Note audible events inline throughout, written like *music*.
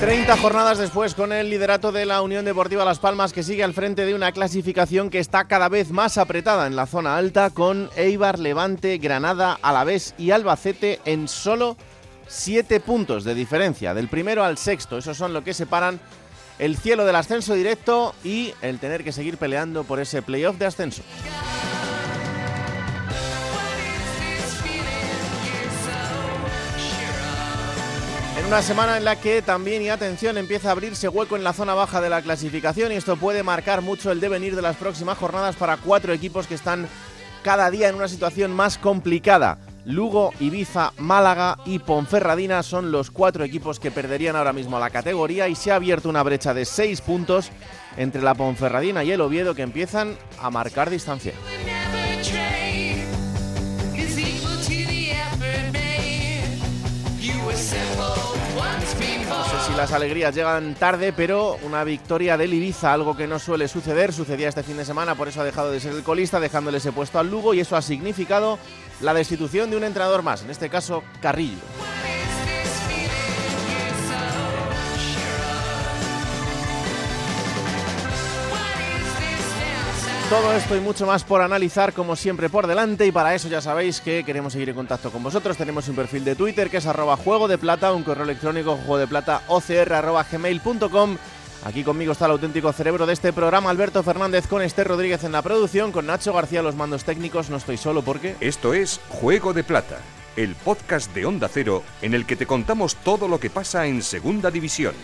30 jornadas después con el liderato de la Unión Deportiva Las Palmas que sigue al frente de una clasificación que está cada vez más apretada en la zona alta con Eibar, Levante, Granada, Alavés y Albacete en solo 7 puntos de diferencia del primero al sexto. Esos son lo que separan el cielo del ascenso directo y el tener que seguir peleando por ese playoff de ascenso. Una semana en la que también, y atención, empieza a abrirse hueco en la zona baja de la clasificación y esto puede marcar mucho el devenir de las próximas jornadas para cuatro equipos que están cada día en una situación más complicada. Lugo, Ibiza, Málaga y Ponferradina son los cuatro equipos que perderían ahora mismo la categoría y se ha abierto una brecha de seis puntos entre la Ponferradina y el Oviedo que empiezan a marcar distancia. Si las alegrías llegan tarde, pero una victoria del Ibiza, algo que no suele suceder, sucedía este fin de semana, por eso ha dejado de ser el colista, dejándole ese puesto al Lugo y eso ha significado la destitución de un entrenador más, en este caso Carrillo. Todo esto y mucho más por analizar, como siempre, por delante. Y para eso ya sabéis que queremos seguir en contacto con vosotros. Tenemos un perfil de Twitter que es arroba juego de plata, un correo electrónico juego de plata gmail.com. Aquí conmigo está el auténtico cerebro de este programa, Alberto Fernández, con Esther Rodríguez en la producción, con Nacho García los mandos técnicos. No estoy solo porque. Esto es Juego de Plata, el podcast de Onda Cero en el que te contamos todo lo que pasa en Segunda División.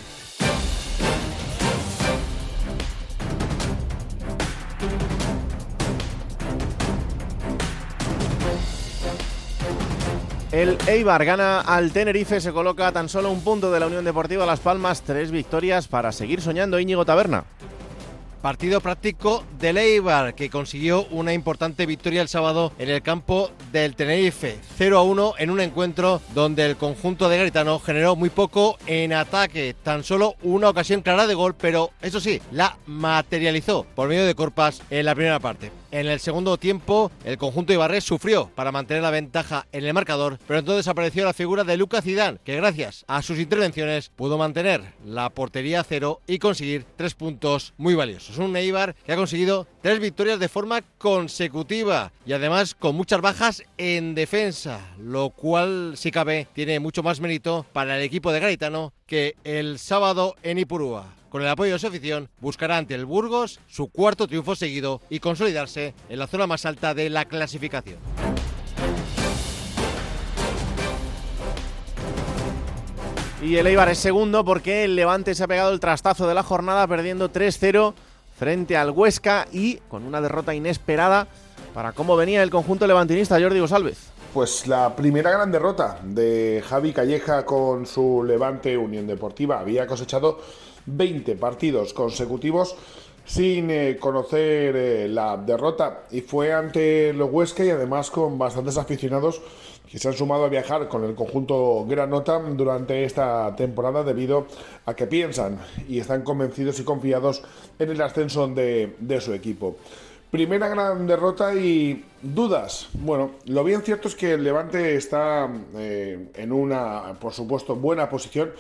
El Eibar gana al Tenerife, se coloca tan solo un punto de la Unión Deportiva Las Palmas, tres victorias para seguir soñando Íñigo Taberna. Partido práctico del Eibar, que consiguió una importante victoria el sábado en el campo del Tenerife. 0 a 1 en un encuentro donde el conjunto de Garitano generó muy poco en ataque. Tan solo una ocasión clara de gol, pero eso sí, la materializó por medio de Corpas en la primera parte. En el segundo tiempo, el conjunto Ibarres sufrió para mantener la ventaja en el marcador, pero entonces apareció la figura de Lucas Zidane, que gracias a sus intervenciones pudo mantener la portería a cero y conseguir tres puntos muy valiosos. Un Eibar que ha conseguido tres victorias de forma consecutiva y además con muchas bajas en defensa, lo cual, si cabe, tiene mucho más mérito para el equipo de Garitano que el sábado en Ipurúa con el apoyo de su afición, buscará ante el Burgos su cuarto triunfo seguido y consolidarse en la zona más alta de la clasificación. Y el Eibar es segundo porque el Levante se ha pegado el trastazo de la jornada perdiendo 3-0 frente al Huesca y con una derrota inesperada para cómo venía el conjunto levantinista Jordi González. Pues la primera gran derrota de Javi Calleja con su Levante Unión Deportiva. Había cosechado 20 partidos consecutivos sin eh, conocer eh, la derrota y fue ante los Huesca y además con bastantes aficionados que se han sumado a viajar con el conjunto Granota durante esta temporada debido a que piensan y están convencidos y confiados en el ascenso de su equipo. Primera gran derrota y dudas. Bueno, lo bien cierto es que el Levante está eh, en una, por supuesto, buena posición,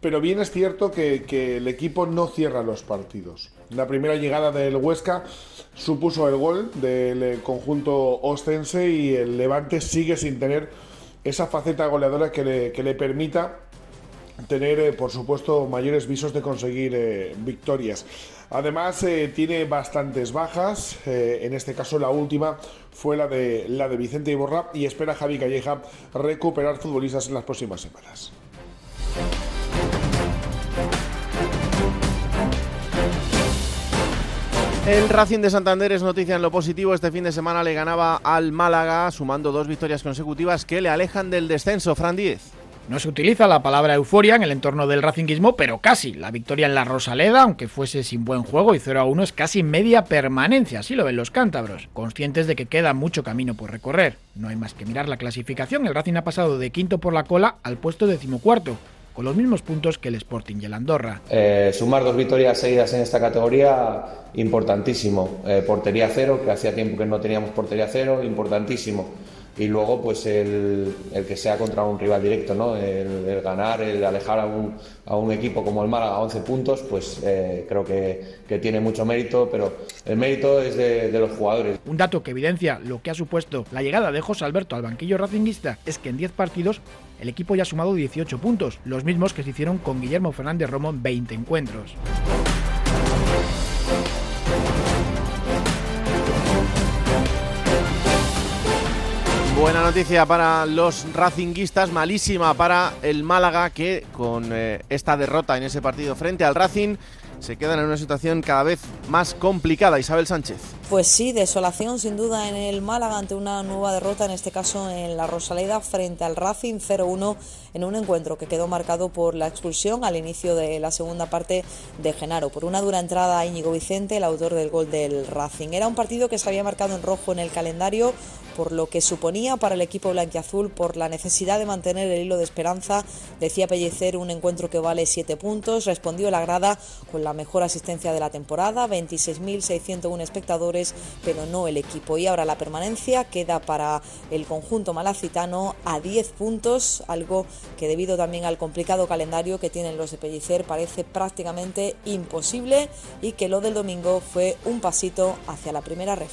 pero bien es cierto que, el equipo no cierra los partidos. La primera llegada del Huesca supuso el gol del conjunto ostense y el Levante sigue sin tener esa faceta goleadora que le, que le permita tener, eh, por supuesto, mayores visos de conseguir eh, victorias. Además, eh, tiene bastantes bajas. Eh, en este caso, la última fue la de, la de Vicente Iborra y espera Javi Calleja recuperar futbolistas en las próximas semanas. El Racing de Santander es noticia en lo positivo. Este fin de semana le ganaba al Málaga, sumando dos victorias consecutivas que le alejan del descenso. Fran Díez. No se utiliza la palabra euforia en el entorno del racinguismo, pero casi. La victoria en la Rosaleda, aunque fuese sin buen juego y 0 a 1, es casi media permanencia, así lo ven los cántabros, conscientes de que queda mucho camino por recorrer. No hay más que mirar la clasificación, el Racing ha pasado de quinto por la cola al puesto decimocuarto, con los mismos puntos que el Sporting y el Andorra. Eh, sumar dos victorias seguidas en esta categoría, importantísimo. Eh, portería cero, que hacía tiempo que no teníamos portería cero, importantísimo y luego pues el, el, que sea contra un rival directo, ¿no? el, ganar, el alejar a un, a un, equipo como el Málaga a 11 puntos, pues eh, creo que, que, tiene mucho mérito, pero el mérito es de, de, los jugadores. Un dato que evidencia lo que ha supuesto la llegada de José Alberto al banquillo racinguista es que en 10 partidos el equipo ya ha sumado 18 puntos, los mismos que se hicieron con Guillermo Fernández Romo en 20 encuentros. Buena noticia para los racinguistas, malísima para el Málaga que con eh, esta derrota en ese partido frente al Racing se quedan en una situación cada vez más complicada. Isabel Sánchez. Pues sí, desolación sin duda en el Málaga ante una nueva derrota, en este caso en la Rosaleda frente al Racing 0-1 en un encuentro que quedó marcado por la expulsión al inicio de la segunda parte de Genaro, por una dura entrada a Íñigo Vicente, el autor del gol del Racing. Era un partido que se había marcado en rojo en el calendario por lo que suponía para el equipo blanquiazul, por la necesidad de mantener el hilo de esperanza. Decía Pellecer un encuentro que vale siete puntos. Respondió la grada con la mejor asistencia de la temporada, 26.601 espectadores, pero no el equipo. Y ahora la permanencia queda para el conjunto malacitano a 10 puntos, algo que debido también al complicado calendario que tienen los de Pellicer parece prácticamente imposible y que lo del domingo fue un pasito hacia la primera red.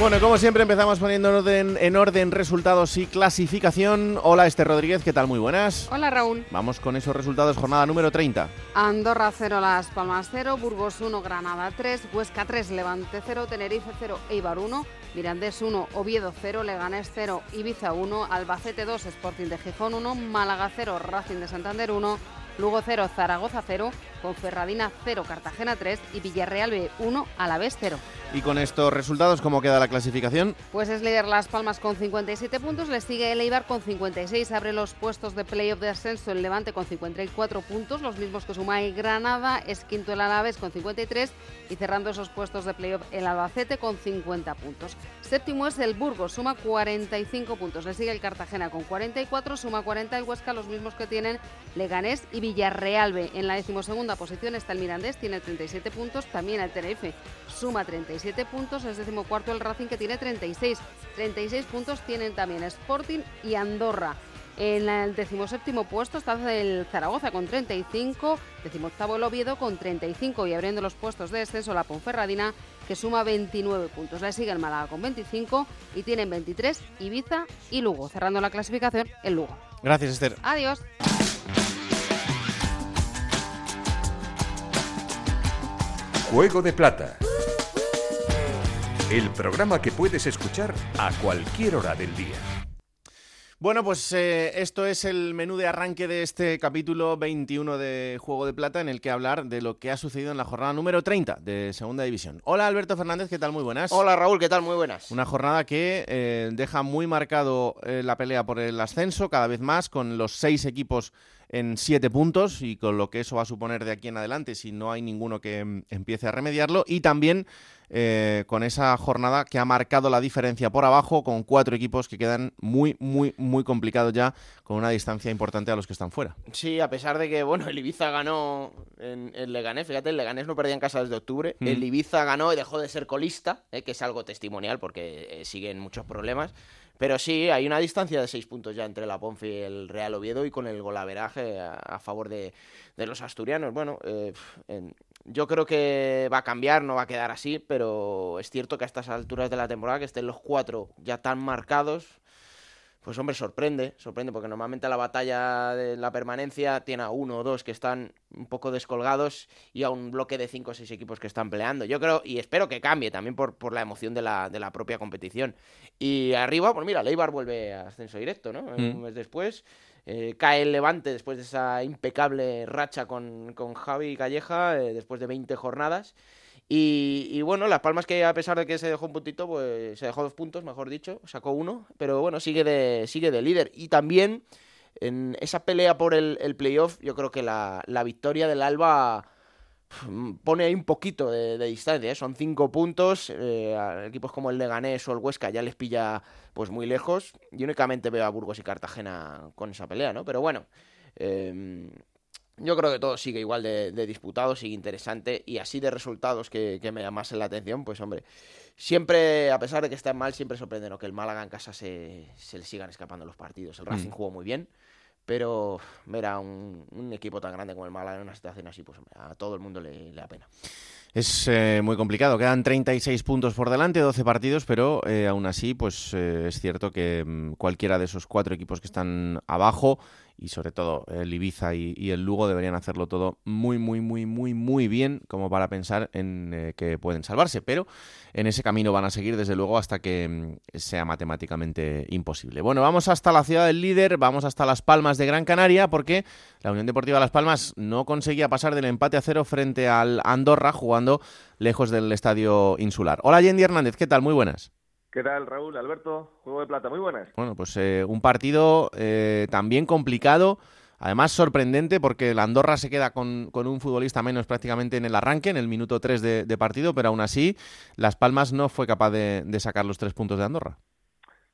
Bueno, como siempre empezamos poniendo en orden, en orden resultados y clasificación. Hola Esther Rodríguez, ¿qué tal? Muy buenas. Hola Raúl. Vamos con esos resultados, jornada número 30. Andorra 0, Las Palmas 0, Burgos 1, Granada 3, Huesca 3, Levante 0, Tenerife 0, Eibar 1, Mirandés 1, Oviedo 0, Leganés 0, Ibiza 1, Albacete 2, Sporting de Gijón 1, Málaga 0, Racing de Santander 1, Lugo 0, Zaragoza 0, Ponferradina 0, Cartagena 3 y Villarreal B 1, Alavés 0. Y con estos resultados, ¿cómo queda la clasificación? Pues es líder Las Palmas con 57 puntos, le sigue el Eibar con 56, abre los puestos de playoff de ascenso el Levante con 54 puntos, los mismos que suma el Granada, es quinto el Alavés con 53 y cerrando esos puestos de playoff el Albacete con 50 puntos. Séptimo es el Burgos, suma 45 puntos, le sigue el Cartagena con 44, suma 40 el Huesca, los mismos que tienen Leganés y Villarreal B. En la decimosegunda posición está el Mirandés, tiene 37 puntos, también el Tenerife suma 37 puntos, es decimocuarto el Racing que tiene 36. 36 puntos tienen también Sporting y Andorra. En el decimoséptimo puesto está el Zaragoza con 35, decimoctavo el Oviedo con 35 y abriendo los puestos de descenso la Ponferradina que suma 29 puntos. Le sigue el Málaga con 25 y tienen 23 Ibiza y Lugo. Cerrando la clasificación, el Lugo. Gracias, Esther. Adiós. Juego de Plata. El programa que puedes escuchar a cualquier hora del día. Bueno, pues eh, esto es el menú de arranque de este capítulo 21 de Juego de Plata en el que hablar de lo que ha sucedido en la jornada número 30 de Segunda División. Hola Alberto Fernández, ¿qué tal? Muy buenas. Hola Raúl, ¿qué tal? Muy buenas. Una jornada que eh, deja muy marcado eh, la pelea por el ascenso cada vez más con los seis equipos en siete puntos y con lo que eso va a suponer de aquí en adelante si no hay ninguno que mm, empiece a remediarlo y también eh, con esa jornada que ha marcado la diferencia por abajo con cuatro equipos que quedan muy, muy, muy complicados ya con una distancia importante a los que están fuera. Sí, a pesar de que, bueno, el Ibiza ganó en el Leganés, fíjate, el Leganés no perdía en casa desde octubre, Mm. el Ibiza ganó y dejó de ser colista, eh, que es algo testimonial porque eh, siguen muchos problemas. Pero sí, hay una distancia de seis puntos ya entre la Ponfe y el Real Oviedo y con el golaveraje a, favor de, de los asturianos. Bueno, eh, yo creo que va a cambiar, no va a quedar así, pero es cierto que a estas alturas de la temporada que estén los cuatro ya tan marcados, pues hombre, sorprende, sorprende, porque normalmente la batalla de la permanencia tiene a uno o dos que están un poco descolgados y a un bloque de cinco o seis equipos que están peleando. Yo creo, y espero que cambie también por, por la emoción de la, de la propia competición. Y arriba, pues mira, Leibar vuelve a ascenso directo, ¿no? Mm. Un mes después. eh, cae el Levante después de esa impecable racha con, con Javi Calleja, eh, después de 20 jornadas. Y, bueno, Las Palmas que a pesar de que se dejó un puntito, pues se dejó dos puntos, mejor dicho, sacó uno, pero bueno, sigue de, sigue de líder. Y también en esa pelea por el, playoff, yo creo que la, la victoria del Alba pone ahí un poquito de, distancia, ¿eh? son cinco puntos, eh, equipos como el Leganés o el Huesca ya les pilla pues muy lejos, y únicamente veo a Burgos y Cartagena con esa pelea, ¿no? Pero bueno, em, yo creo que todo sigue igual de, disputado, sigue interesante, y así de resultados que, me llamasen la atención, pues hombre, siempre, a pesar de que estén mal, siempre sorprende que el Málaga en casa se, se le sigan escapando los partidos, el Racing mm. jugó muy bien, pero ver a un, equipo tan grande como el Málaga en una situación así, pues a todo el mundo le, da pena. Es eh, muy complicado, quedan 36 puntos por delante, 12 partidos, pero eh, aún así, pues eh, es cierto que mm, cualquiera de esos cuatro equipos que están abajo y sobre todo el Ibiza y, el Lugo deberían hacerlo todo muy, muy, muy, muy, muy bien como para pensar en eh, que pueden salvarse, pero en ese camino van a seguir desde luego hasta que mm, sea matemáticamente imposible. Bueno, vamos hasta la ciudad del líder, vamos hasta Las Palmas de Gran Canaria porque la Unión Deportiva Las Palmas no conseguía pasar del empate a cero frente al Andorra jugando lejos del estadio insular. Hola Yendi Hernández, ¿qué tal? Muy buenas. ¿Qué tal, Raúl? Alberto, Juego de Plata, muy buenas. Bueno, pues eh, un partido eh, también complicado, además sorprendente, porque la Andorra se queda con, un futbolista menos prácticamente en el arranque, en el minuto 3 de, partido, pero aún así Las Palmas no fue capaz de, sacar los tres puntos de Andorra.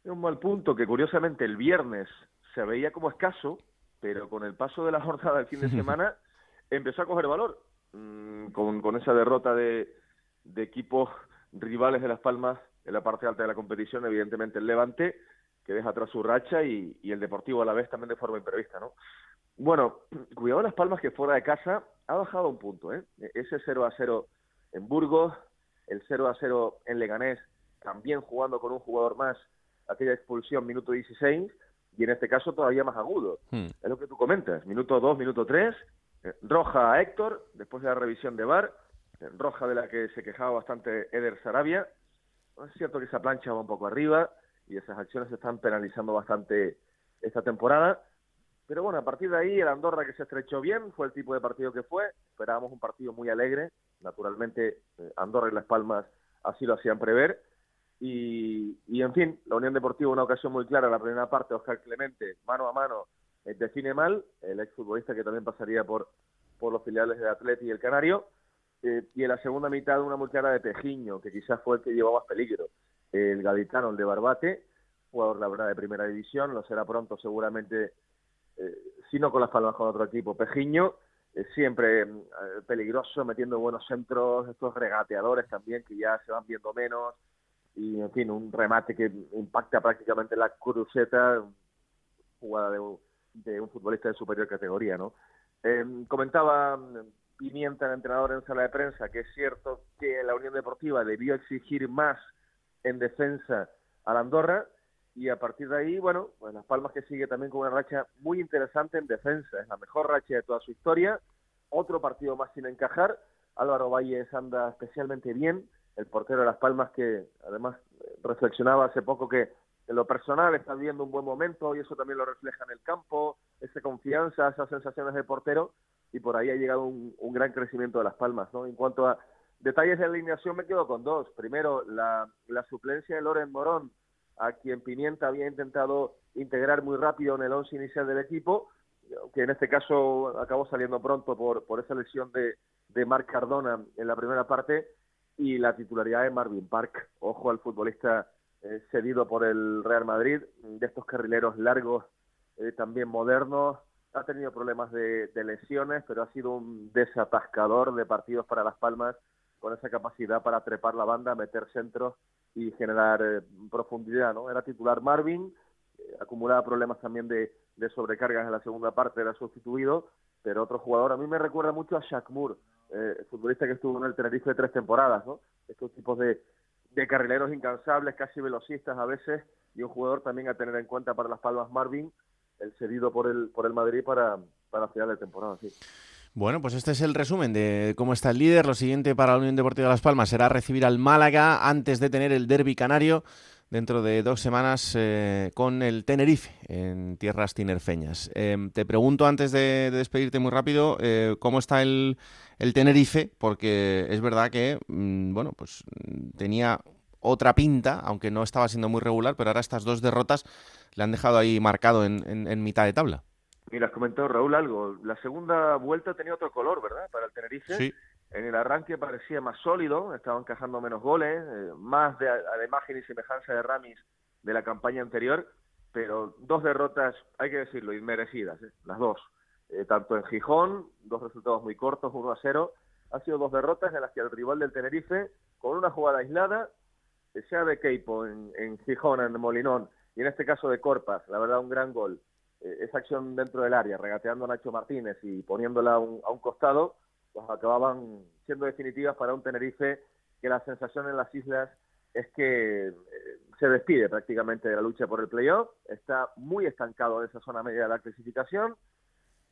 Es un mal punto que curiosamente el viernes se veía como escaso, pero con el paso de la jornada del fin de *laughs* semana empezó a coger valor, mm, con, esa derrota de, de equipos rivales de Las Palmas en la parte alta de la competición, evidentemente el Levante, que deja atrás su racha, y, el Deportivo a la vez también de forma imprevista, ¿no? Bueno, *clears throat* cuidado Las Palmas que fuera de casa ha bajado un punto, ¿eh? Ese 0 a 0 en Burgos, el 0 a 0 en Leganés, también jugando con un jugador más, aquella expulsión minuto 16, y en este caso todavía más agudo. Hmm. Es lo que tú comentas, minuto 2, minuto 3, eh, roja a Héctor, después de la revisión de VAR, eh, roja de la que se quejaba bastante Eder Sarabia, es cierto que esa plancha va un poco arriba y esas acciones se están penalizando bastante esta temporada. Pero bueno, a partir de ahí el Andorra que se estrechó bien, fue el tipo de partido que fue. Esperábamos un partido muy alegre. Naturalmente, eh, Andorra y Las Palmas así lo hacían prever. Y, en fin, la Unión Deportiva, una ocasión muy clara, la primera parte, Oscar Clemente, mano a mano, eh, define mal, el exfutbolista que también pasaría por, por los filiales de Atleti y el Canario. Eh, y en la segunda mitad una muy de Pejiño, que quizás fue el que llevaba más peligro. El gaditano, el de Barbate, jugador la verdad de primera división, lo será pronto seguramente, eh, si no con las palmas con otro equipo. Pejiño, eh, siempre peligroso, metiendo buenos centros, estos regateadores también que ya se van viendo menos, y en fin, un remate que impacta prácticamente la cruceta, jugada de, de un futbolista de superior categoría, ¿no? comentaba Pimienta, el entrenador en sala de prensa, que es cierto que la Unión Deportiva debió exigir más en defensa a la Andorra y a partir de ahí, bueno, pues Las Palmas que sigue también con una racha muy interesante en defensa, es la mejor racha de toda su historia, otro partido más sin encajar, Álvaro Valles anda especialmente bien, el portero de Las Palmas que además reflexionaba hace poco que en lo personal está viviendo un buen momento y eso también lo refleja en el campo, esa confianza, esas sensaciones de portero y por ahí ha llegado un, gran crecimiento de Las Palmas. ¿no? En cuanto a detalles de alineación, me quedo con dos. Primero, la, suplencia de Loren Morón, a quien Pimienta había intentado integrar muy rápido en el once inicial del equipo, que en este caso acabó saliendo pronto por, por esa lesión de, de Marc Cardona en la primera parte, y la titularidad de Marvin Park. Ojo al futbolista eh, cedido por el Real Madrid, de estos carrileros largos, eh, también modernos, ha tenido problemas de, lesiones, pero ha sido un desatascador de partidos para Las Palmas con esa capacidad para trepar la banda, meter centros y generar eh, profundidad. ¿no? Era titular Marvin, eh, acumulaba problemas también de, sobrecargas en la segunda parte, era sustituido, pero otro jugador, a mí me recuerda mucho a Shaq Moore, eh, futbolista que estuvo en el Tenerife de tres temporadas, ¿no? estos tipos de, de carrileros incansables, casi velocistas a veces, y un jugador también a tener en cuenta para Las Palmas Marvin, el cedido por el, por el Madrid para, para final de temporada, sí. Bueno, pues este es el resumen de cómo está el líder. Lo siguiente para la Unión Deportiva de Las Palmas será recibir al Málaga antes de tener el derby canario dentro de dos semanas eh, con el Tenerife en tierras tinerfeñas. Em, te pregunto antes de, despedirte muy rápido eh, cómo está el, Tenerife, porque es verdad que mm, bueno, pues tenía otra pinta, aunque no estaba siendo muy regular, pero ahora estas dos derrotas le han dejado ahí marcado en, mitad de tabla. Mira, has comentado Raúl algo. La segunda vuelta tenía otro color, ¿verdad? Para el Tenerife. Sí. En el arranque parecía más sólido, estaba encajando menos goles, eh, más de, imagen y semejanza de Ramis de la campaña anterior, pero dos derrotas, hay que decirlo, inmerecidas, ¿eh? las dos. Eh, tanto en Gijón, dos resultados muy cortos, 1 a 0, han sido dos derrotas en las que el rival del Tenerife, con una jugada aislada, sea de Keipo en, en Gijón, en Molinón, y en este caso de Corpas, la verdad un gran gol, esa acción dentro del área, regateando a Nacho Martínez y poniéndola a un costado, pues acababan siendo definitivas para un Tenerife que la sensación en las islas es que eh, se despide prácticamente de la lucha por el playoff, está muy estancado en esa zona media de la clasificación,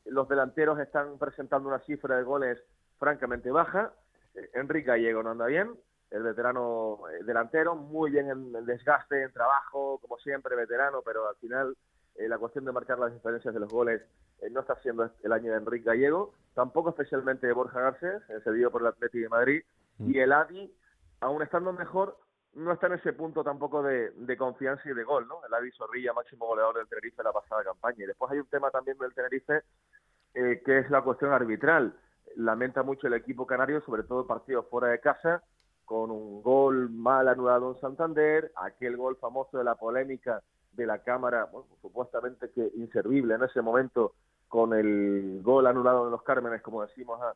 los delanteros están presentando una cifra de goles francamente baja, eh, Enrique Gallego no anda bien, el veterano eh, delantero, muy bien en el desgaste, en trabajo, como siempre, veterano, pero al final la cuestión de marcar las diferencias de los goles no está siendo el año de Enrique Gallego tampoco especialmente de Borja Garcés, cedido por el Atlético de Madrid, mm. y el Adi, aún estando mejor, no está en ese punto tampoco de, confianza y de gol, ¿no? El Adi Zorrilla, máximo goleador del Tenerife la pasada campaña. Y después hay un tema también del Tenerife, eh, que es la cuestión arbitral. Lamenta mucho el equipo canario, sobre todo partidos fuera de casa, con un gol mal anulado en Santander, aquel gol famoso de la polémica de la Cámara, bueno, supuestamente que inservible en ese momento con el gol anulado de los Cármenes, como decimos, a,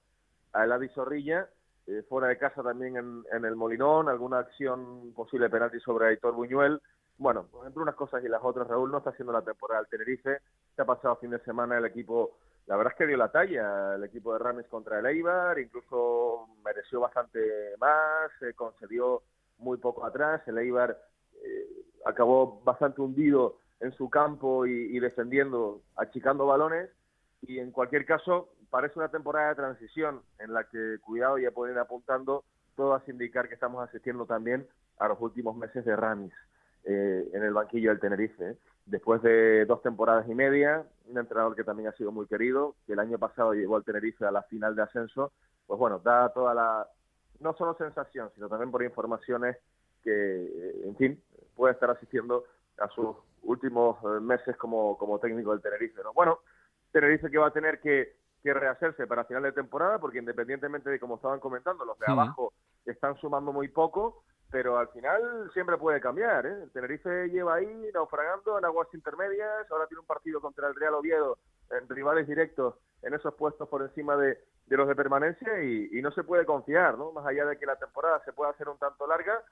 a Eladi Zorrilla, eh, fuera de casa también en, el Molinón, alguna acción posible penalti sobre Aitor Buñuel. Bueno, entre unas cosas y las otras, Raúl no está haciendo la temporada del Tenerife, se ha pasado fin de semana el equipo, la verdad es que dio la talla, el equipo de Rames contra el Eibar, incluso mereció bastante más, se concedió muy poco atrás, el Eibar eh, acabó bastante hundido en su campo y defendiendo, achicando balones, y en cualquier caso parece una temporada de transición en la que, cuidado, ya pueden ir apuntando, todo hace indicar que estamos asistiendo también a los últimos meses de Ramis eh, en el banquillo del Tenerife. ¿eh? Después de dos temporadas y media, un entrenador que también ha sido muy querido, que el año pasado llevó al Tenerife a la final de ascenso, pues bueno, da toda la, no solo sensación, sino también por informaciones que, en fin, puede estar asistiendo a sus últimos eh, meses como, como técnico del Tenerife. ¿no? Bueno, dice que va a tener que, rehacerse para final de temporada, porque independientemente de como estaban comentando, los de abajo están sumando muy poco, pero al final siempre puede cambiar. ¿eh? El Tenerife lleva ahí naufragando en aguas intermedias, ahora tiene un partido contra el Real Oviedo en rivales directos en esos puestos por encima de, los de permanencia y, no se puede confiar, ¿no? Más allá de que la temporada se pueda hacer un tanto larga,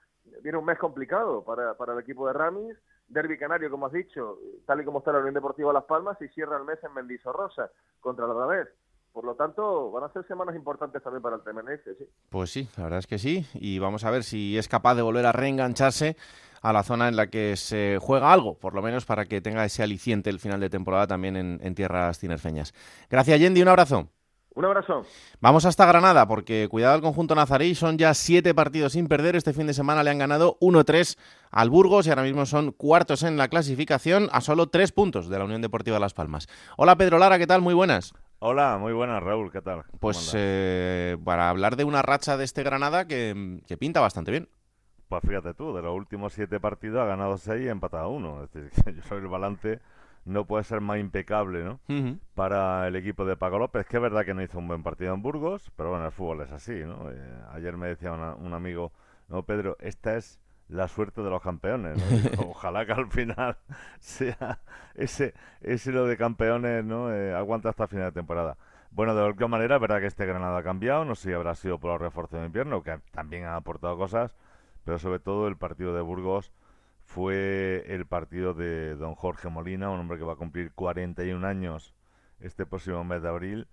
viene un mes complicado para, para el equipo de Ramis, Derby Canario, como has dicho, tal y como está la Unión Deportiva Las Palmas, y cierra el mes en Mendizorrosa contra la vez. Por lo tanto, van a ser semanas importantes también para el Tenerife, sí. Pues sí, la verdad es que sí. Y vamos a ver si es capaz de volver a reengancharse a la zona en la que se juega algo, por lo menos para que tenga ese aliciente el final de temporada también en, en tierras tinerfeñas. Gracias, Yendi. Un abrazo. Un abrazo. Vamos hasta Granada, porque cuidado al conjunto nazarí, son ya siete partidos sin perder. Este fin de semana le han ganado 1-3 al Burgos y ahora mismo son cuartos en la clasificación a solo tres puntos de la Unión Deportiva Las Palmas. Hola Pedro Lara, ¿qué tal? Muy buenas. Hola, muy buenas Raúl, ¿qué tal? Pues eh, para hablar de una racha de este Granada que, que pinta bastante bien. Pues fíjate tú, de los últimos siete partidos ha ganado seis y empatado uno. Es decir, *laughs* yo soy el balance no puede ser más impecable, ¿no? Para el equipo de Paco López, que es verdad que no hizo un buen partido en Burgos, pero bueno, el fútbol es así, ¿no? Eh, ayer me decía un amigo, no, Pedro, esta es la suerte de los campeones, ¿no? *laughs* Ojalá que al final *laughs* sea ese, ese lo de campeones, ¿no? Eh, aguanta hasta final de temporada. Bueno, de cualquier manera, es verdad que este Granada ha cambiado, no sé si habrá sido por los refuerzos de invierno, que también ha aportado cosas, pero sobre todo el partido de Burgos fue el partido de don Jorge Molina, un hombre que va a cumplir 41 años este próximo mes de abril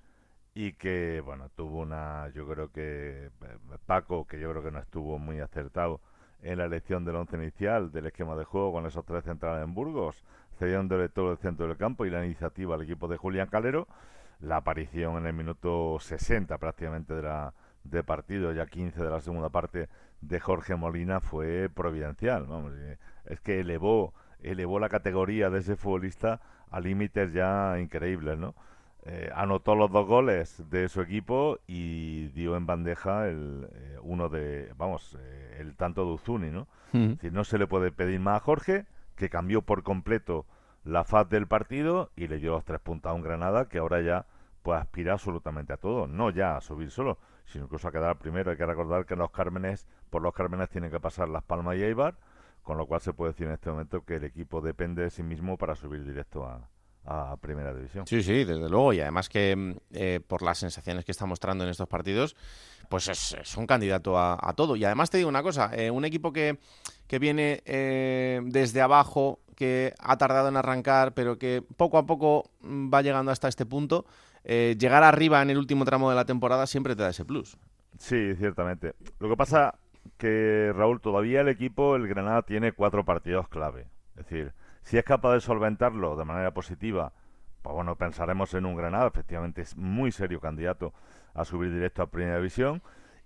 y que, bueno, tuvo una, yo creo que eh, Paco, que yo creo que no estuvo muy acertado en la elección del once inicial del esquema de juego con esos tres centrales en Burgos, cediéndole todo el centro del campo y la iniciativa al equipo de Julián Calero, la aparición en el minuto 60 prácticamente de la de partido, ya 15 de la segunda parte de Jorge Molina fue providencial. Vamos, es que elevó, elevó la categoría de ese futbolista a límites ya increíbles, ¿no? Eh, anotó los dos goles de su equipo y dio en bandeja el eh, uno de, vamos, eh, el tanto de Uzuni, ¿no? no se le puede pedir más a Jorge, que cambió por completo la faz del partido y le dio los tres puntos a un Granada que ahora ya puede aspirar absolutamente a todo, no ya a subir solo, sino incluso a quedar primero. Hay que recordar que los Cármenes, por los Cármenes tienen que pasar Las Palmas y Eibar, con lo cual se puede decir en este momento que el equipo depende de sí mismo para subir directo a, a primera división. Sí, sí, desde luego. Y además que mm, eh, por las sensaciones que está mostrando en estos partidos, pues es, un candidato a, todo. Y además te digo una cosa, eh, un equipo que, que viene eh, desde abajo, que ha tardado en arrancar, pero que poco a poco mm, va llegando hasta este punto, llegar arriba en el último tramo de la temporada siempre te da ese plus. Sí, ciertamente. Lo que pasa que, Raúl, todavía el equipo, el Granada, tiene cuatro partidos clave. Es decir, si es capaz de solventarlo de manera positiva, pues bueno, pensaremos en un Granada, efectivamente es muy serio candidato a subir directo a Primera División.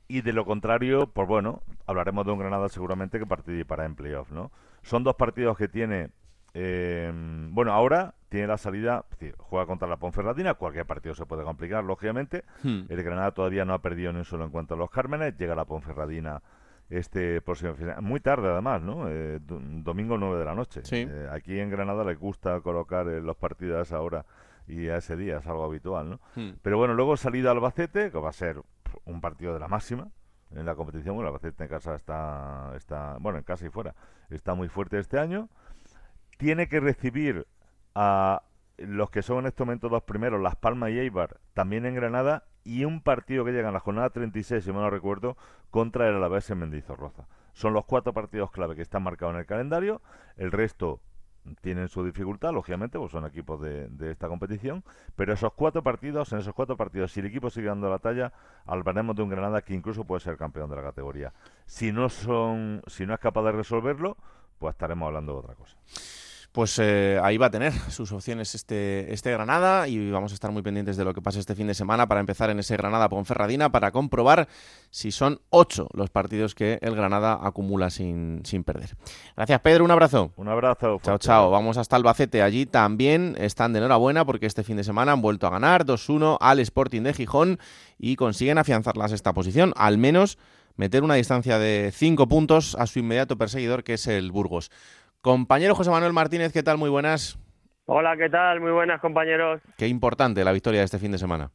Y de lo contrario, pues bueno, hablaremos de un Granada seguramente que participará en playoff, ¿no? Son dos partidos que tiene, eh, bueno, ahora tiene la salida, es decir, juega contra la Ponferradina, cualquier partido se puede complicar, lógicamente. Hmm. El Granada todavía no ha perdido ni un solo encuentro a los Cármenes, llega la Ponferradina este próximo final. Muy tarde, además, ¿no? Eh, domingo 9 de la noche. Eh, aquí en Granada les gusta colocar eh, los partidos ahora y a ese día, es algo habitual, ¿no? Hmm. Pero bueno, luego salida Albacete, que va a ser un partido de la máxima en la competición. Bueno, Albacete en casa está, está, bueno, en casa y fuera, está muy fuerte este año. Tiene que recibir a los que son en este momento dos primeros, Las Palmas y Eibar, también en Granada, y un partido que llega en la jornada 36, si me lo recuerdo, contra el Alavés en Mendizorroza. Son los cuatro partidos clave que están marcados en el calendario, el resto tienen su dificultad, lógicamente, pues son equipos de, esta competición, pero esos cuatro partidos, en esos cuatro partidos, si el equipo sigue dando la talla, hablaremos de un Granada que incluso puede ser campeón de la categoría. Si no son, si no es capaz de resolverlo, pues estaremos hablando de otra cosa pues eh, ahí va a tener sus opciones este, este Granada y vamos a estar muy pendientes de lo que pase este fin de semana para empezar en ese Granada Ponferradina para comprobar si son ocho los partidos que el Granada acumula sin, sin perder. Gracias Pedro, un abrazo. Un abrazo. Chao, chao. Vamos hasta Albacete. Allí también están de enhorabuena porque este fin de semana han vuelto a ganar 2-1 al Sporting de Gijón y consiguen afianzar la sexta posición, al menos meter una distancia de cinco puntos a su inmediato perseguidor que es el Burgos. Compañero José Manuel Martínez, ¿qué tal? Muy buenas. Hola, ¿qué tal? Muy buenas, compañeros. Qué importante la victoria de este fin de semana.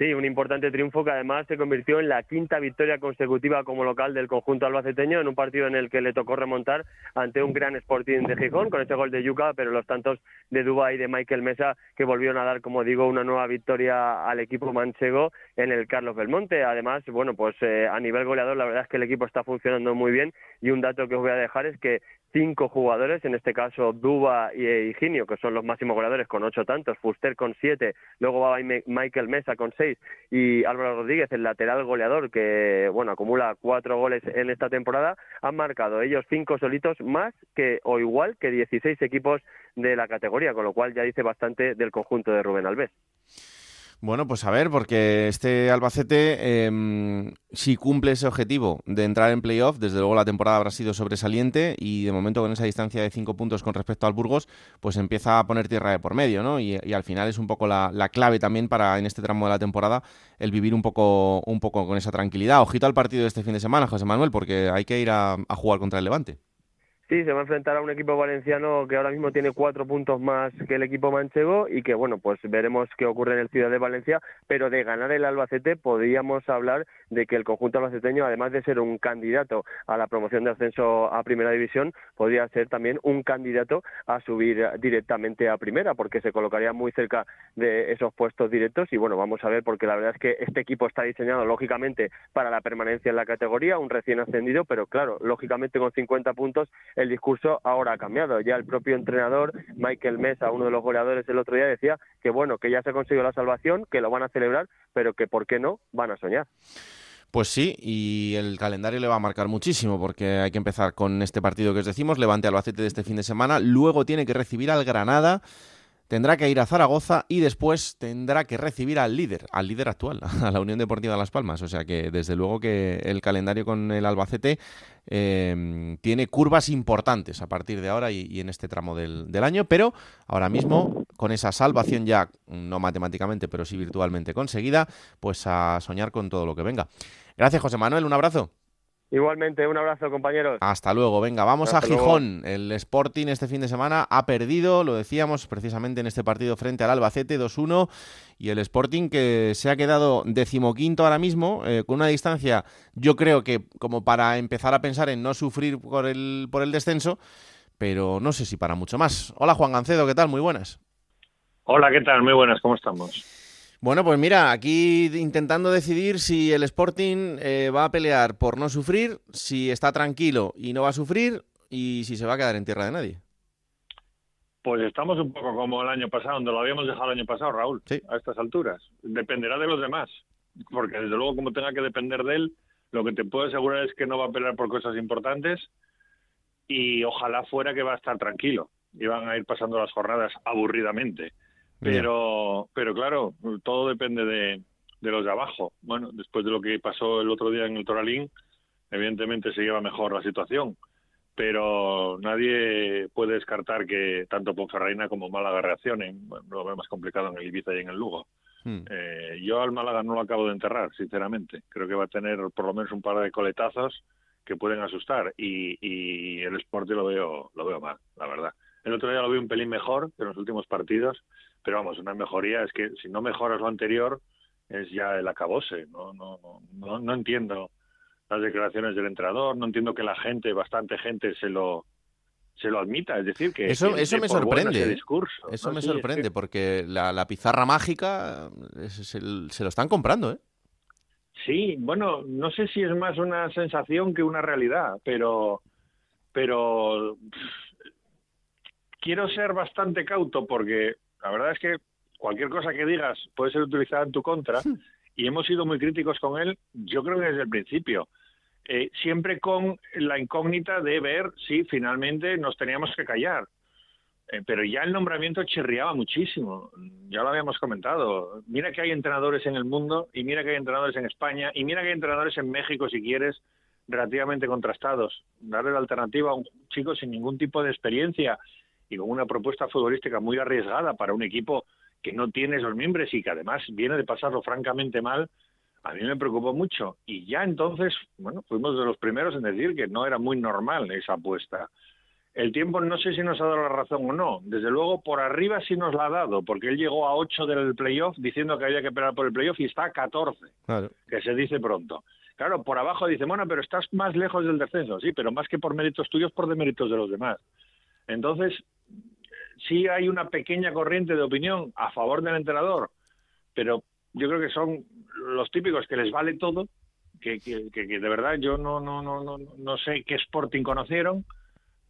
Sí, un importante triunfo que además se convirtió en la quinta victoria consecutiva como local del conjunto albaceteño en un partido en el que le tocó remontar ante un gran Sporting de Gijón con ese gol de Yuca, pero los tantos de Duba y de Michael Mesa que volvieron a dar, como digo, una nueva victoria al equipo manchego en el Carlos Belmonte. Además, bueno, pues eh, a nivel goleador la verdad es que el equipo está funcionando muy bien y un dato que os voy a dejar es que cinco jugadores, en este caso Duba y Higinio, que son los máximos goleadores con ocho tantos, Fuster con siete, luego va Michael Mesa con seis y Álvaro Rodríguez, el lateral goleador que bueno acumula cuatro goles en esta temporada, han marcado ellos cinco solitos más que o igual que 16 equipos de la categoría, con lo cual ya dice bastante del conjunto de Rubén Alves. Bueno, pues a ver, porque este Albacete, em, si cumple ese objetivo de entrar en playoff, desde luego la temporada habrá sido sobresaliente y de momento con esa distancia de cinco puntos con respecto al Burgos, pues empieza a poner tierra de por medio, ¿no? Y, al final es un poco la, clave también para en este tramo de la temporada el vivir un poco, un poco con esa tranquilidad. Ojito al partido de este fin de semana, José Manuel, porque hay que ir a jugar contra el Levante. Sí, se va a enfrentar a un equipo valenciano que ahora mismo tiene cuatro puntos más que el equipo manchego y que, bueno, pues veremos qué ocurre en el Ciudad de Valencia, pero de ganar el Albacete podríamos hablar de que el conjunto albaceteño, además de ser un candidato a la promoción de ascenso a Primera División, podría ser también un candidato a subir directamente a Primera, porque se colocaría muy cerca de esos puestos directos y, bueno, vamos a ver, porque la verdad es que este equipo está diseñado, lógicamente, para la permanencia en la categoría, un recién ascendido, pero claro, lógicamente con 50 puntos el discurso ahora ha cambiado. Ya el propio entrenador, Michael Mesa, uno de los goleadores el otro día, decía que bueno, que ya se ha conseguido la salvación, que lo van a celebrar, pero que por qué no van a soñar. Pues sí, y el calendario le va a marcar muchísimo porque hay que empezar con este partido que os decimos, Levante Albacete de este fin de semana, luego tiene que recibir al Granada tendrá que ir a Zaragoza y después tendrá que recibir al líder, al líder actual, *laughs* a la Unión Deportiva Las Palmas. O sea que desde luego que el calendario con el Albacete eh, tiene curvas importantes a partir de ahora y, en este tramo del, año, pero ahora mismo con esa salvación ya, no matemáticamente, pero sí virtualmente conseguida, pues a soñar con todo lo que venga. Gracias José Manuel, un abrazo. Igualmente, un abrazo, compañeros. Hasta luego. Venga, vamos a Gijón. El Sporting este fin de semana ha perdido, lo decíamos precisamente en este partido frente al Albacete 2-1. Y el Sporting que se ha quedado decimoquinto ahora mismo, eh, con una distancia, yo creo que como para empezar a pensar en no sufrir por el, por el descenso, pero no sé si para mucho más. Hola Juan Gancedo, ¿qué tal? Muy buenas. Hola, ¿qué tal? Muy buenas, ¿cómo estamos? Bueno, pues mira, aquí intentando decidir si el Sporting eh, va a pelear por no sufrir, si está tranquilo y no va a sufrir, y si se va a quedar en tierra de nadie. Pues estamos un poco como el año pasado, donde lo habíamos dejado el año pasado, Raúl, a estas alturas. Dependerá de los demás, porque desde luego como tenga que depender de él, lo que te puedo asegurar es que no va a pelear por cosas importantes y ojalá fuera que va a estar tranquilo y van a ir pasando las jornadas aburridamente. Pero, pero claro, todo depende de, de los de abajo. Bueno, después de lo que pasó el otro día en el Toralín, evidentemente se lleva mejor la situación. Pero nadie puede descartar que tanto Ponferradina como Málaga reaccionen. Bueno, lo veo más complicado en el Ibiza y en el Lugo. Hmm. Eh, yo al Málaga no lo acabo de enterrar, sinceramente. Creo que va a tener por lo menos un par de coletazos que pueden asustar. Y, y el Sporting lo veo, lo veo mal, la verdad. El otro día lo vi un pelín mejor que en los últimos partidos pero vamos, una mejoría es que si no mejoras lo anterior es ya el acabose. No, no, no, no, entiendo las declaraciones del entrenador, no entiendo que la gente, bastante gente, se lo se lo admita, es decir que eso, eso me sorprende, discurso, eso me sorprende porque la, la, pizarra mágica se, lo están comprando, ¿eh? Sí, bueno, no sé si es más una sensación que una realidad, pero pero quiero ser bastante cauto porque la verdad es que cualquier cosa que digas puede ser utilizada en tu contra *laughs* y hemos sido muy críticos con él, yo creo que desde el principio. Eh, siempre con la incógnita de ver si finalmente nos teníamos que callar. Eh, pero ya el nombramiento chirriaba muchísimo, ya lo habíamos comentado. Mira que hay entrenadores en el mundo y mira que hay entrenadores en España y mira que hay entrenadores en México, si quieres, relativamente contrastados. Darle la alternativa a un chico sin ningún tipo de experiencia y con una propuesta futbolística muy arriesgada para un equipo que no tiene esos miembros y que además viene de pasarlo francamente mal, a mí me preocupó mucho. Y ya entonces, bueno, fuimos de los primeros en decir que no era muy normal esa apuesta. El tiempo no sé si nos ha dado la razón o no. Desde luego, por arriba sí nos la ha dado, porque él llegó a 8 del playoff diciendo que había que esperar por el playoff y está a 14, que se dice pronto. Claro, por abajo dice, bueno, pero estás más lejos del descenso. Sí, pero más que por méritos tuyos, por deméritos de los demás. Entonces, sí hay una pequeña corriente de opinión a favor del entrenador, pero yo creo que son los típicos que les vale todo, que, que, que, de verdad yo no, no, no, no, no sé qué Sporting conocieron.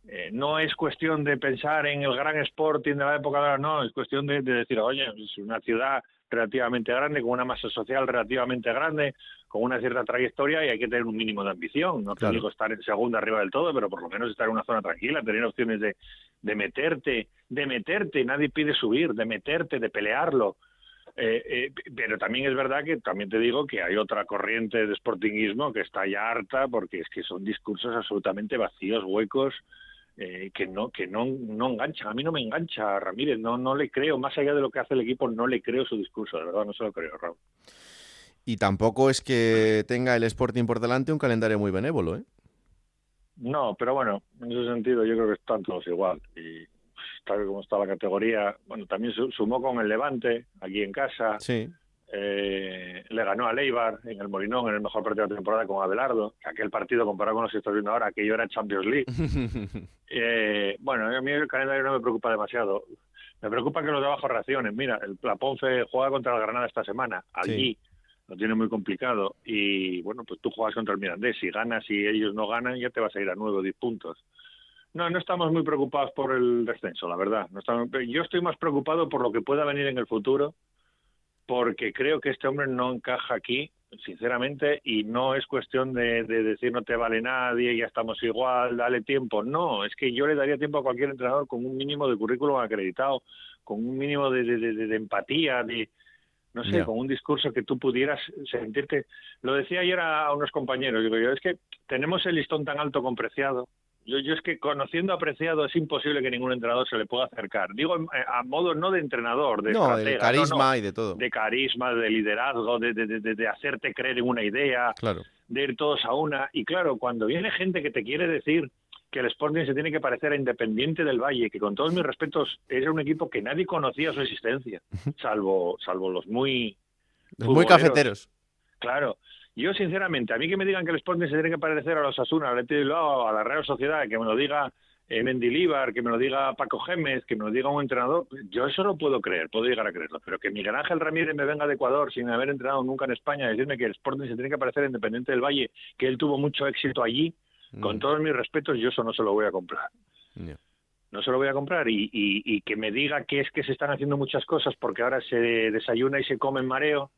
Eh, no es cuestión de pensar en el gran Sporting de la época de ahora, no, es cuestión de, de decir, oye, es una ciudad relativamente grande, con una masa social relativamente grande, con una cierta trayectoria y hay que tener un mínimo de ambición. No te digo estar en segunda arriba del todo, pero por lo menos estar en una zona tranquila, tener opciones de, de meterte, de meterte, nadie pide subir, de meterte, de pelearlo. Eh, eh, pero también es verdad que también te digo que hay otra corriente de sportingismo que está ya harta porque es que son discursos absolutamente vacíos, huecos, eh, que no que no no engancha. A mí no me engancha Ramírez no no le creo. Más allá de lo que hace el equipo no le creo su discurso de verdad no se lo creo Raúl. Y tampoco es que tenga el Sporting por delante un calendario muy benévolo eh no pero bueno en ese sentido yo creo que están todos igual. Y tal como está la categoría bueno también sumó con el Levante aquí en casa. Sí eh, le ganó a Leibar en el Molinón en el mejor partido de la temporada con Abelardo. Aquel partido comparado con los que estoy viendo ahora, aquello era Champions League. *laughs* eh, bueno, a mí el calendario no me preocupa demasiado. Me preocupa que los de abajo reaccionen. Mira, el, la Ponce juega contra el Granada esta semana. Allí lo tiene muy complicado. Y bueno, pues tú juegas contra el Mirandés. Si ganas y ellos no ganan, ya te vas a ir a nueve o diez puntos. No, no estamos muy preocupados por el descenso, la verdad. No estamos, yo estoy más preocupado por lo que pueda venir en el futuro porque creo que este hombre no encaja aquí sinceramente, y no es cuestión de, decir no te vale nadie, ya estamos igual, dale tiempo. No, es que yo le daría tiempo a cualquier entrenador con un mínimo de currículum acreditado, con un mínimo de, de empatía, de, no sé, con un discurso que tú pudieras sentirte. Lo decía ayer a unos compañeros, digo yo, es que tenemos el listón tan alto con Preciado. Yo, yo es que conociendo a Preciado es imposible que ningún entrenador se le pueda acercar. Digo a modo no de entrenador, de no, de carisma y de todo. De carisma, de liderazgo, de, de, de, de hacerte creer en una idea, claro. de ir todos a una. Y claro, cuando viene gente que te quiere decir que el Sporting se tiene que parecer a Independiente del Valle, que con todos mis respetos era un equipo que nadie conocía su existencia, salvo, salvo los muy... muy cafeteros. Claro. Yo, sinceramente, a mí que me digan que el Sporting se tiene que parecer a los Asuna, a la Real Sociedad, que me lo diga eh, Mendilíbar, que me lo diga Paco Gémez, que me lo diga un entrenador, yo eso no puedo creer, puedo llegar a creerlo. Pero que Miguel Ángel Ramírez me venga de Ecuador sin haber entrenado nunca en España y decirme que el Sporting se tiene que parecer a Independiente del Valle, que él tuvo mucho éxito allí, con mm. todos mis respetos, yo eso no se lo voy a comprar. No se lo voy a comprar y, y, que me diga que es que se están haciendo muchas cosas porque ahora se desayuna y se come en mareo.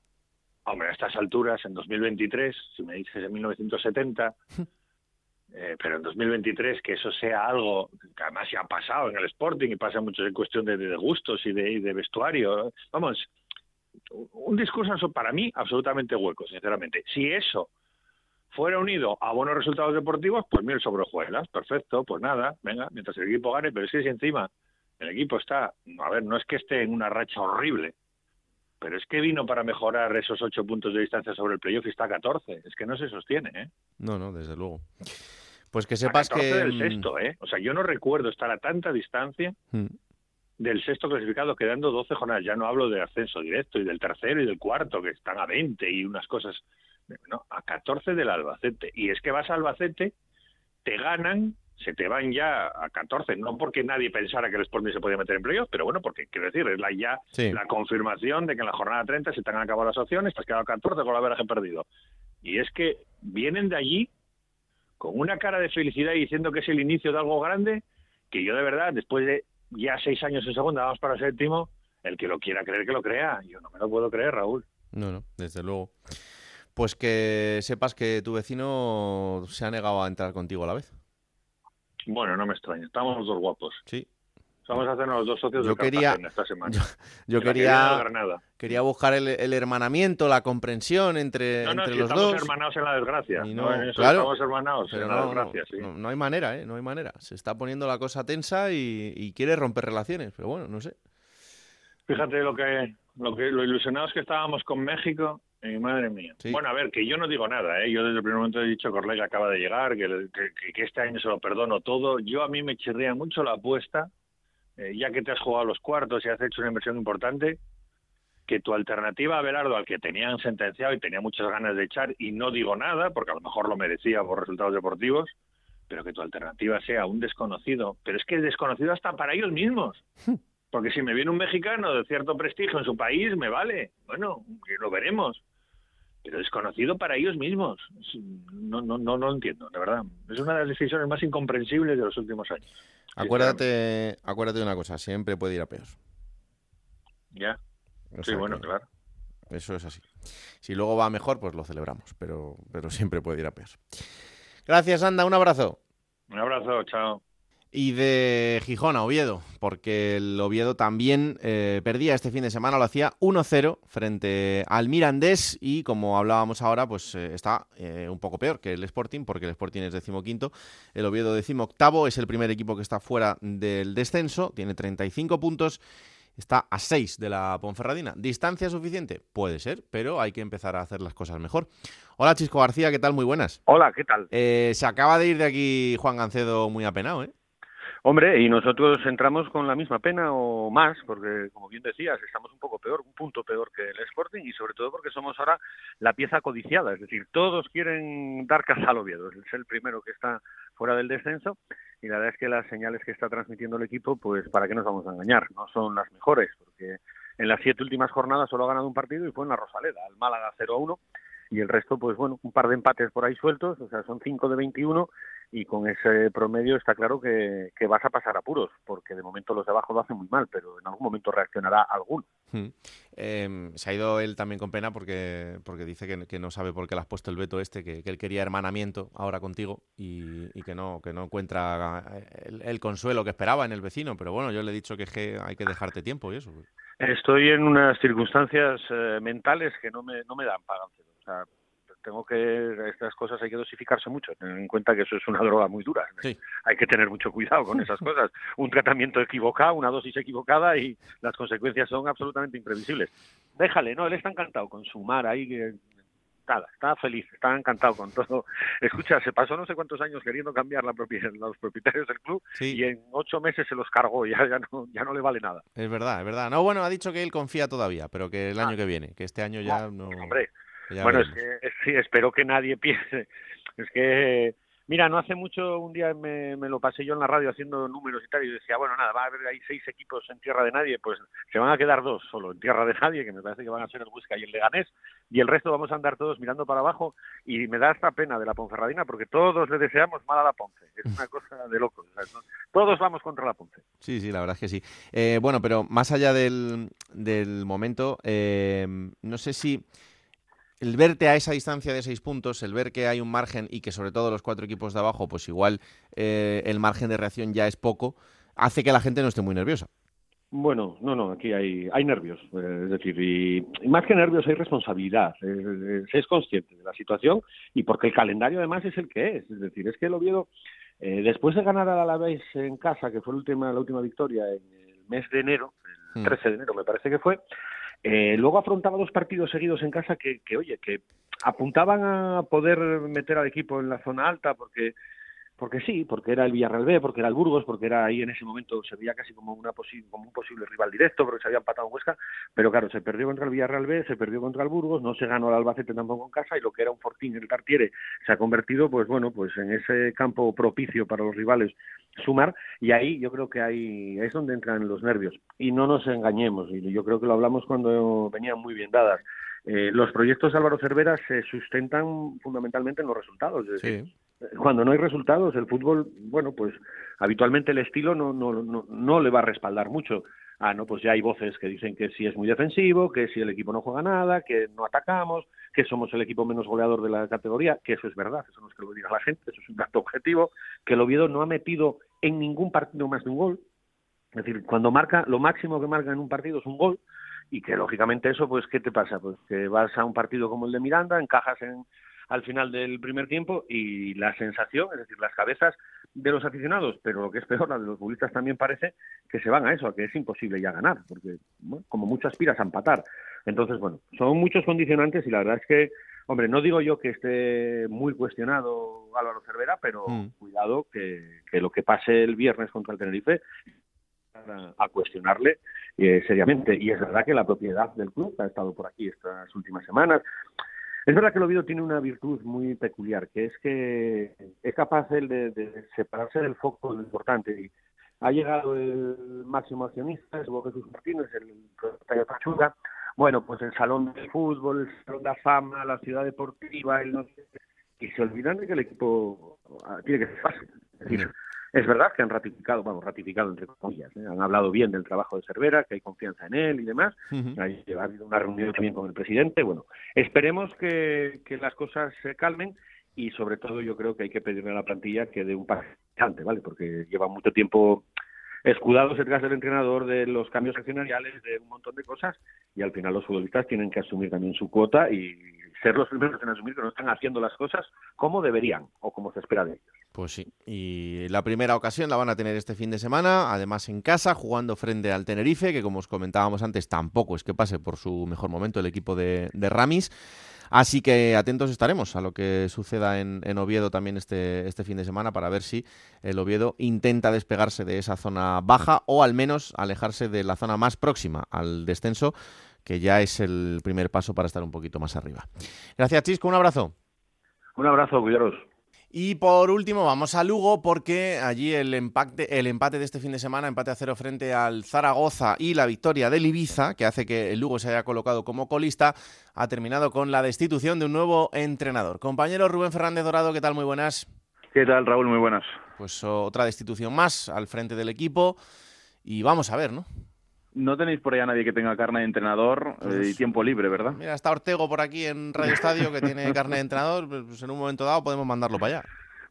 Hombre, a estas alturas, en 2023, si me dices en 1970, *laughs* eh, pero en 2023 que eso sea algo que además ya ha pasado en el Sporting y pasa mucho en cuestión de, de gustos y de, de vestuario. Vamos, un discurso para mí absolutamente hueco, sinceramente. Si eso fuera unido a buenos resultados deportivos, pues mil sobrejuelas, perfecto, pues nada, venga, mientras el equipo gane, pero es que si encima el equipo está, a ver, no es que esté en una racha horrible, pero es que vino para mejorar esos ocho puntos de distancia sobre el playoff y está a 14, es que no se sostiene, ¿eh? No, no, desde luego. Pues que sepas a 14 que... del sexto, ¿eh? O sea, yo no recuerdo estar a tanta distancia mm. del sexto clasificado quedando 12 jornadas. Ya no hablo de ascenso directo y del tercero y del cuarto, que están a 20 y unas cosas no, a 14 del Albacete. Y es que vas a Albacete, te ganan, se te van ya a 14, no porque nadie pensara que el Sporting se podía meter en playoff, pero bueno, porque quiero decir, es la ya la confirmación de que en la jornada 30 se te han acabado las opciones, te has quedado 14 con la veraje perdido. Y es que vienen de allí con una cara de felicidad y diciendo que es el inicio de algo grande, que yo de verdad, después de ya seis años en segunda, vamos para séptimo, el que lo quiera creer que lo crea. Yo no me lo puedo creer, Raúl. No, no, desde luego. Pues que sepas que tu vecino se ha negado a entrar contigo a la vez. Bueno, no me extraña. Estamos los dos guapos. Sí. Vamos a hacernos los dos socios yo de quería, esta semana. Yo, quería, quería buscar el, hermanamiento, la comprensión entre, no, no, entre los estamos dos. hermanados en la desgracia. no, claro, estamos hermanados en la desgracia, sí. No, hay manera, ¿eh? No hay manera. Se está poniendo la cosa tensa y, y quiere romper relaciones, pero bueno, no sé. Fíjate lo que, lo que lo ilusionados que estábamos con México madre mía. Bueno, a ver, que yo no digo nada, ¿eh? Yo desde el primer momento he dicho que Orlega acaba de llegar, que, que, este año se lo perdono todo. Yo a mí me chirría mucho la apuesta, eh, ya que te has jugado los cuartos y has hecho una inversión importante, que tu alternativa a Belardo, al que tenían sentenciado y tenía muchas ganas de echar, y no digo nada, porque a lo mejor lo merecía por resultados deportivos, pero que tu alternativa sea un desconocido. Pero es que es desconocido hasta para ellos mismos. *laughs* Porque si me viene un mexicano de cierto prestigio en su país, me vale. Bueno, lo veremos pero desconocido para ellos mismos. No, no, no, no entiendo, de verdad. Es una de las decisiones más incomprensibles de los últimos años. Acuérdate, acuérdate de una cosa, siempre puede ir a peor. Ya. sí, bueno, claro. Eso es así. Si luego va mejor, pues lo celebramos, pero, pero siempre puede ir a peor. Gracias, Anda, un abrazo. Un abrazo, chao y de Gijón a Oviedo, porque el Oviedo también eh, perdía este fin de semana, lo hacía 1-0 frente al Mirandés y como hablábamos ahora, pues eh, está eh, un poco peor que el Sporting, porque el Sporting es decimoquinto, el Oviedo decimoctavo, es el primer equipo que está fuera del descenso, tiene 35 puntos, está a 6 de la Ponferradina. ¿Distancia suficiente? Puede ser, pero hay que empezar a hacer las cosas mejor. Hola Chisco García, ¿qué tal? Muy buenas. Hola, ¿qué tal? se acaba de ir de aquí Juan Gancedo muy apenado, ¿eh? Hombre, y nosotros entramos con la misma pena o más, porque como bien decías, estamos un poco peor, un punto peor que el Sporting y sobre todo porque somos ahora la pieza codiciada, es decir, todos quieren dar casa al Oviedo, es el primero que está fuera del descenso y la verdad es que las señales que está transmitiendo el equipo, pues para qué nos vamos a engañar, no son las mejores, porque en las siete últimas jornadas solo ha ganado un partido y fue en la Rosaleda, al Málaga 0-1 y el resto, pues bueno, un par de empates por ahí sueltos, o sea, son 5 de 21 y con ese promedio está claro que, vas a pasar apuros, porque de momento los de abajo lo hacen muy mal, pero en algún momento reaccionará alguno. Hmm. Em, se ha ido él también con pena porque, porque dice que, no sabe por qué le has puesto el veto este, que, él quería hermanamiento ahora contigo y, que no que no encuentra el, consuelo que esperaba en el vecino. Pero bueno, yo le he dicho que, es que hay que dejarte tiempo y eso. Estoy en unas circunstancias eh, mentales que no me, no me dan para O sea, tengo que estas cosas hay que dosificarse mucho tener en cuenta que eso es una *laughs* droga muy dura hay que tener mucho cuidado con esas cosas un tratamiento equivocado una dosis equivocada y las consecuencias son absolutamente imprevisibles déjale no él está encantado con su mar ahí que nada, está feliz, está encantado con todo. *laughs* Escucha, se pasó no sé cuántos años queriendo cambiar la propiedad, los propietarios del club y en ocho meses se los cargó, ya, ya, no, ya no le vale nada. Es verdad, es verdad. No, bueno, ha dicho que él confía todavía, pero que el año ah. que viene, que este año ya no... Hombre, bueno, es que sí, espero que nadie *laughs* piense. Es que, mira, no hace mucho, un día me, lo pasé yo en la radio haciendo números y tal, y decía, bueno, nada, va a haber ahí seis equipos en tierra de nadie, pues se van a quedar dos solo en tierra de nadie, que me parece que van a ser el Busca y el Leganés, y el resto vamos a andar todos mirando para abajo, y me da esta pena de la Ponferradina, porque todos le deseamos mal a la Ponce. Es una *laughs* cosa de locos. Todos vamos contra la Ponce. Sí, sí, la verdad es que sí. Eh, bueno, pero más allá del, del momento, eh, no sé si el verte a esa distancia de seis puntos, el ver que hay un margen y que sobre todo los cuatro equipos de abajo, pues igual eh, el margen de reacción ya es poco, hace que la gente no esté muy nerviosa. Bueno, no, no, aquí hay, hay nervios, eh, es decir, y, más que nervios hay responsabilidad, se es consciente de la situación y porque el calendario además es el que es, es decir, es que el Oviedo, eh, después de ganar al Alavés en casa, que fue la última, la última victoria en el mes de enero, el 13 hmm. de enero me parece que fue, eh, luego afrontaba dos partidos seguidos en casa que, que, oye, que apuntaban a poder meter al equipo en la zona alta porque porque sí, porque era el Villarreal B, porque era el Burgos, porque era ahí en ese momento se veía casi como una como un posible rival directo, porque se había empatado en Huesca, pero claro, se perdió contra el Villarreal B, se perdió contra el Burgos, no se ganó al Albacete tampoco en casa y lo que era un Fortín el Tartiere se ha convertido pues bueno, pues en ese campo propicio para los rivales sumar. Y ahí yo creo que ahí es donde entran los nervios. Y no nos engañemos y yo creo que lo hablamos cuando venían muy bien dadas. Eh, los proyectos de Álvaro Cervera se sustentan fundamentalmente en los resultados. Cuando no hay resultados, el fútbol, bueno, pues habitualmente el estilo no, no, no, no le va a respaldar mucho. Ah, no, pues ya hay voces que dicen que si es muy defensivo, que si el equipo no juega nada, que no atacamos, que somos el equipo menos goleador de la categoría, que eso es verdad, eso no es que lo diga la gente, eso es un dato objetivo, que el Oviedo no ha metido en ningún partido más de un gol. Es decir, cuando marca, lo máximo que marca en un partido es un gol, y que lógicamente eso, pues, ¿qué te pasa? Pues que vas a un partido como el de Miranda, encajas en, al final del primer tiempo y la sensación, es decir, las cabezas de los aficionados, pero lo que es peor, la de los futbolistas también parece que se van a eso, a que es imposible ya ganar, porque como mucho aspiras a empatar. Entonces, bueno, son muchos condicionantes y la verdad es que, hombre, no digo yo que esté muy cuestionado Álvaro Cervera, pero mm. cuidado que, que lo que pase el viernes contra el Tenerife a, cuestionarle eh, seriamente. Y es verdad que la propiedad del club ha estado por aquí estas últimas semanas. Es verdad que el Oviedo tiene una virtud muy peculiar, que es que es capaz de, separarse del foco lo importante. Ha llegado el máximo accionista, es Jesús Martínez, el propietario Pachuca. Bueno, pues el salón del fútbol, el salón de la fama, la ciudad deportiva, el y se olvidan de que el equipo ah, tiene que ser fácil. Es decir, es verdad que han ratificado, vamos, ratificado entre comillas, ¿eh? han hablado bien del trabajo de Cervera, que hay confianza en él y demás. ha, habido una reunión también con el presidente. Bueno, esperemos que, las cosas se calmen y sobre todo yo creo que hay que pedirle a la plantilla que dé un paso ¿vale? Porque lleva mucho tiempo escudados detrás del entrenador de los cambios accionariales, de un montón de cosas, y al final los futbolistas tienen que asumir también su cuota y ser los primeros en asumir que no están haciendo las cosas como deberían o como se espera de ellos. Pues sí, y la primera ocasión la van a tener este fin de semana, además en casa, jugando frente al Tenerife, que como os comentábamos antes, tampoco es que pase por su mejor momento el equipo de, Ramis. Así que atentos estaremos a lo que suceda en, Oviedo también este, este fin de semana para ver si el Oviedo intenta despegarse de esa zona baja o al menos alejarse de la zona más próxima al descenso, que ya es el primer paso para estar un poquito más arriba. Gracias, Chisco, un abrazo. Un abrazo, cuidaros. Y por último, vamos a Lugo porque allí el empate, el empate de este fin de semana, empate a cero frente al Zaragoza y la victoria del Ibiza, que hace que el Lugo se haya colocado como colista, ha terminado con la destitución de un nuevo entrenador. Compañero Rubén Fernández Dorado, ¿qué tal? Muy buenas. ¿Qué tal, Raúl? Muy buenas. Pues otra destitución más al frente del equipo y vamos a ver, ¿no? No tenéis por ahí a nadie que tenga carne de entrenador eh, Pues y tiempo libre, ¿verdad? Mira, está Ortego por aquí en Radio Estadio que tiene *laughs* carne de entrenador. Pues en un momento dado podemos mandarlo para allá.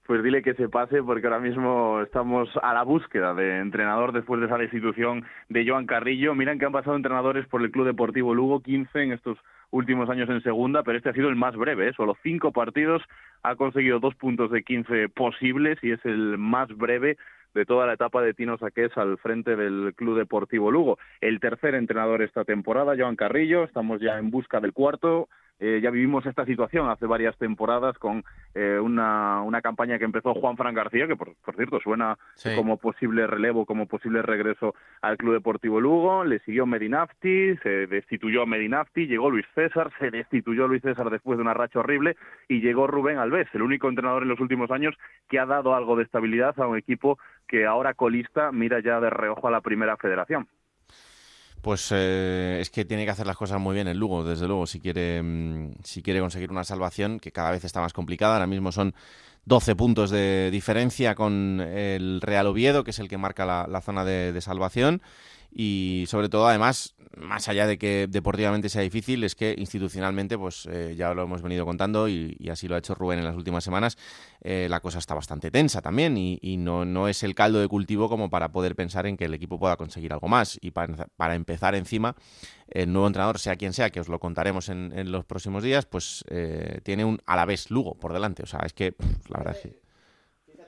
Pues dile que se pase porque ahora mismo estamos a la búsqueda de entrenador después de esa destitución de Joan Carrillo. Miran que han pasado entrenadores por el Club Deportivo Lugo, 15 en estos últimos años en segunda, pero este ha sido el más breve, ¿eh? solo cinco partidos, ha conseguido dos puntos de 15 posibles y es el más breve de toda la etapa de Tino Saqués al frente del Club Deportivo Lugo. El tercer entrenador esta temporada, Joan Carrillo, estamos ya en busca del cuarto. Eh, ya vivimos esta situación hace varias temporadas con eh, una, una campaña que empezó Juan Fran García, que por, por cierto suena Sí. como posible relevo, como posible regreso al Club Deportivo Lugo. Le siguió Medinafti, se destituyó a Medinafti, llegó Luis César, se destituyó a Luis César después de una racha horrible y llegó Rubén Alves, el único entrenador en los últimos años que ha dado algo de estabilidad a un equipo que ahora colista mira ya de reojo a la primera federación. Pues eh, es que tiene que hacer las cosas muy bien el Lugo, desde luego, si quiere, mm, si quiere conseguir una salvación que cada vez está más complicada. Ahora mismo son 12 puntos de diferencia con el Real Oviedo, que es el que marca la, zona de salvación. Y sobre todo, además, más allá de que deportivamente sea difícil, es que institucionalmente, pues eh, ya lo hemos venido contando y, y así lo ha hecho Rubén en las últimas semanas, eh, la cosa está bastante tensa también y, no, no es el caldo de cultivo como para poder pensar en que el equipo pueda conseguir algo más. Y para, empezar encima, el nuevo entrenador, sea quien sea, que os lo contaremos en, en los próximos días, pues eh, tiene un Alavés Lugo por delante. O sea, es que la verdad es que...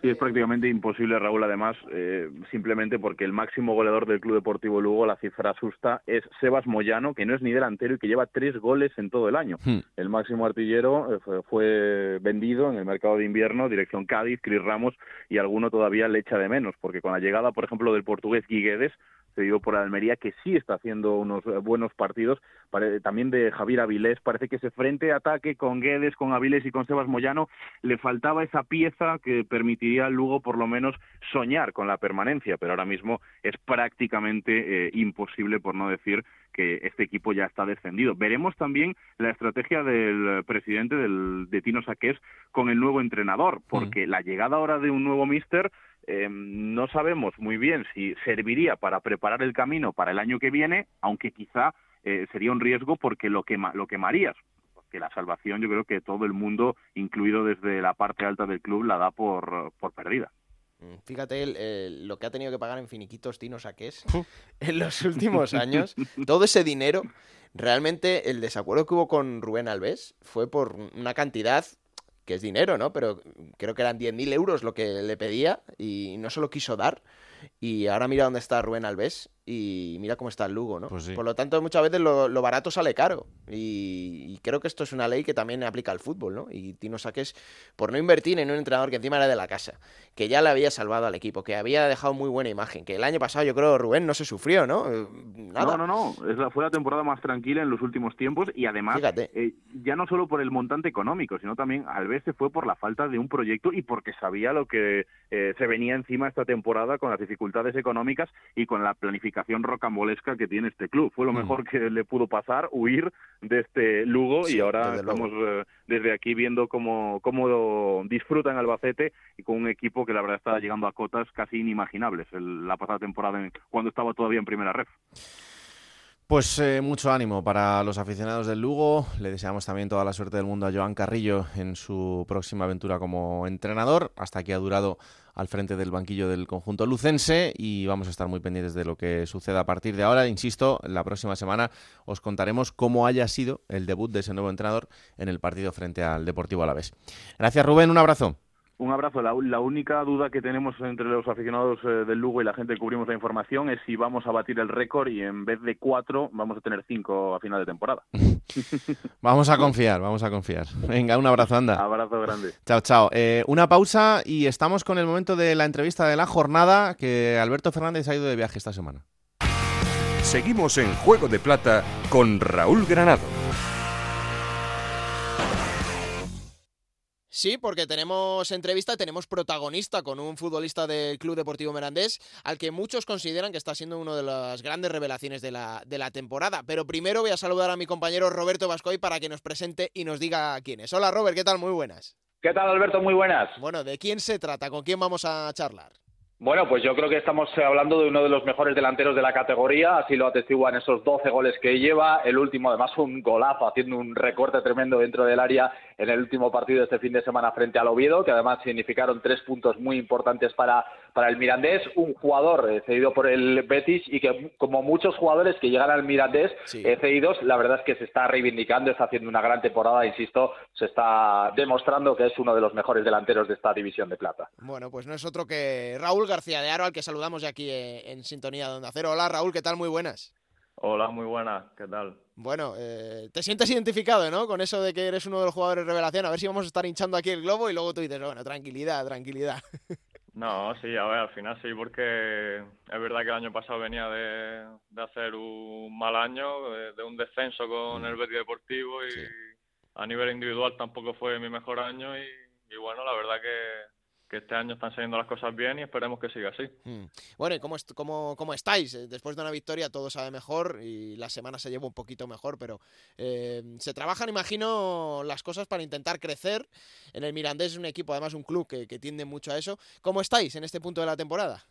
Y es prácticamente imposible, Raúl, además, eh, simplemente porque el máximo goleador del Club Deportivo Lugo, la cifra asusta, es Sebas Moyano, que no es ni delantero y que lleva tres goles en todo el año. Hmm. El máximo artillero eh, fue, fue vendido en el mercado de invierno, dirección Cádiz, Cris Ramos, y alguno todavía le echa de menos, porque con la llegada, por ejemplo, del portugués Guiguedes, cedido por Almería, que sí está haciendo unos eh, buenos partidos, también de Javier Avilés, parece que ese frente-ataque con Guedes, con Avilés y con Sebas Moyano, le faltaba esa pieza que permitiría al Lugo por lo menos soñar con la permanencia, pero ahora mismo es prácticamente eh, imposible, por no decir que este equipo ya está descendido. Veremos también la estrategia del presidente del, de Tino Saqués con el nuevo entrenador, porque la llegada ahora de un nuevo míster eh, no sabemos muy bien si serviría para preparar el camino para el año que viene, aunque quizá eh, sería un riesgo porque lo, quema, lo quemarías. Porque la salvación yo creo que todo el mundo, incluido desde la parte alta del club, la da por, por perdida. Mm, Fíjate el- el- lo que ha tenido que pagar en finiquitos Tino Saqués *laughs* en los últimos años. Todo ese dinero, realmente el desacuerdo que hubo con Rubén Alves fue por una cantidad que es dinero, ¿no? Pero creo que eran 10.000 euros lo que le pedía y no se lo quiso dar. Y ahora mira dónde está Rubén Alves y mira cómo está el Lugo, ¿no? Pues sí. Por lo tanto, muchas veces lo, lo barato sale caro. Y, y creo que esto es una ley que también aplica al fútbol, ¿no? Y Tino Saques, por no invertir en un entrenador que encima era de la casa, que ya le había salvado al equipo, que había dejado muy buena imagen, que el año pasado yo creo Rubén no se sufrió, ¿no? Eh, Nada. No, no, no. Es la, fue la temporada más tranquila en los últimos tiempos y además, eh, ya no solo por el montante económico, sino también al vez se fue por la falta de un proyecto y porque sabía lo que eh, se venía encima esta temporada con las dificultades económicas y con la planificación rocambolesca que tiene este club. Fue lo Mm. mejor que le pudo pasar, huir de este Lugo Sí, y ahora desde estamos eh, desde aquí viendo cómo, cómo disfruta en Albacete y con un equipo que la verdad está llegando a cotas casi inimaginables el- la pasada temporada en- cuando estaba todavía en primera red. Pues eh, mucho ánimo para los aficionados del Lugo. Le deseamos también toda la suerte del mundo a Joan Carrillo en su próxima aventura como entrenador. Hasta aquí ha durado al frente del banquillo del conjunto lucense y vamos a estar muy pendientes de lo que suceda a partir de ahora. Insisto, la próxima semana os contaremos cómo haya sido el debut de ese nuevo entrenador en el partido frente al Deportivo Alavés. Gracias Rubén, un abrazo. Un abrazo. La, la única duda que tenemos entre los aficionados eh, del Lugo y la gente que cubrimos la información es si vamos a batir el récord y en vez de cuatro vamos a tener cinco a final de temporada. *laughs* *laughs* Vamos a confiar, vamos a confiar. Venga, un abrazo, anda. Abrazo grande. Chao, chao. Eh, una pausa y estamos con el momento de la entrevista de la jornada que Alberto Fernández ha ido de viaje esta semana. Seguimos en Juego de Plata con Raúl Granado. Sí, porque tenemos entrevista, tenemos protagonista con un futbolista del Club Deportivo Merandés, al que muchos consideran que está siendo una de las grandes revelaciones de la, de la temporada. Pero primero voy a saludar a mi compañero Roberto Vascoy para que nos presente y nos diga quién es. Hola Robert, ¿qué tal? Muy buenas. ¿Qué tal, Alberto? Muy buenas. Bueno, ¿de quién se trata? ¿Con quién vamos a charlar? Bueno, pues yo creo que estamos hablando de uno de los mejores delanteros de la categoría, así lo atestiguan esos 12 goles que lleva, el último además un golazo, haciendo un recorte tremendo dentro del área en el último partido de este fin de semana frente al Oviedo, que además significaron tres puntos muy importantes para, para el Mirandés, un jugador eh, cedido por el Betis y que como muchos jugadores que llegan al Mirandés eh, cedidos, la verdad es que se está reivindicando, está haciendo una gran temporada, insisto, se está demostrando que es uno de los mejores delanteros de esta división de plata. Bueno, pues no es otro que Raúl García de Aro, al que saludamos ya aquí eh, en sintonía de Onda Cero. Hola Raúl, ¿qué tal? Muy buenas. Hola, muy buenas, ¿qué tal? Bueno, eh, te sientes identificado, ¿no? Con eso de que eres uno de los jugadores de revelación. A ver si vamos a estar hinchando aquí el globo y luego tú dices, bueno, tranquilidad, tranquilidad. *laughs* No, sí, a ver, al final sí, porque es verdad que el año pasado venía de, hacer un mal año, de, un descenso con mm. el Betis Deportivo y a nivel individual tampoco fue mi mejor año y, y bueno, la verdad que, que este año están saliendo las cosas bien y esperemos que siga así. Hmm. Bueno, ¿y cómo, cómo, cómo, estáis? Eh, después de una victoria todo sabe mejor y la semana se lleva un poquito mejor, pero eh, se trabajan, imagino, las cosas para intentar crecer. En el Mirandés es un equipo, además un club que, que tiende mucho a eso. ¿Cómo estáis en este punto de la temporada?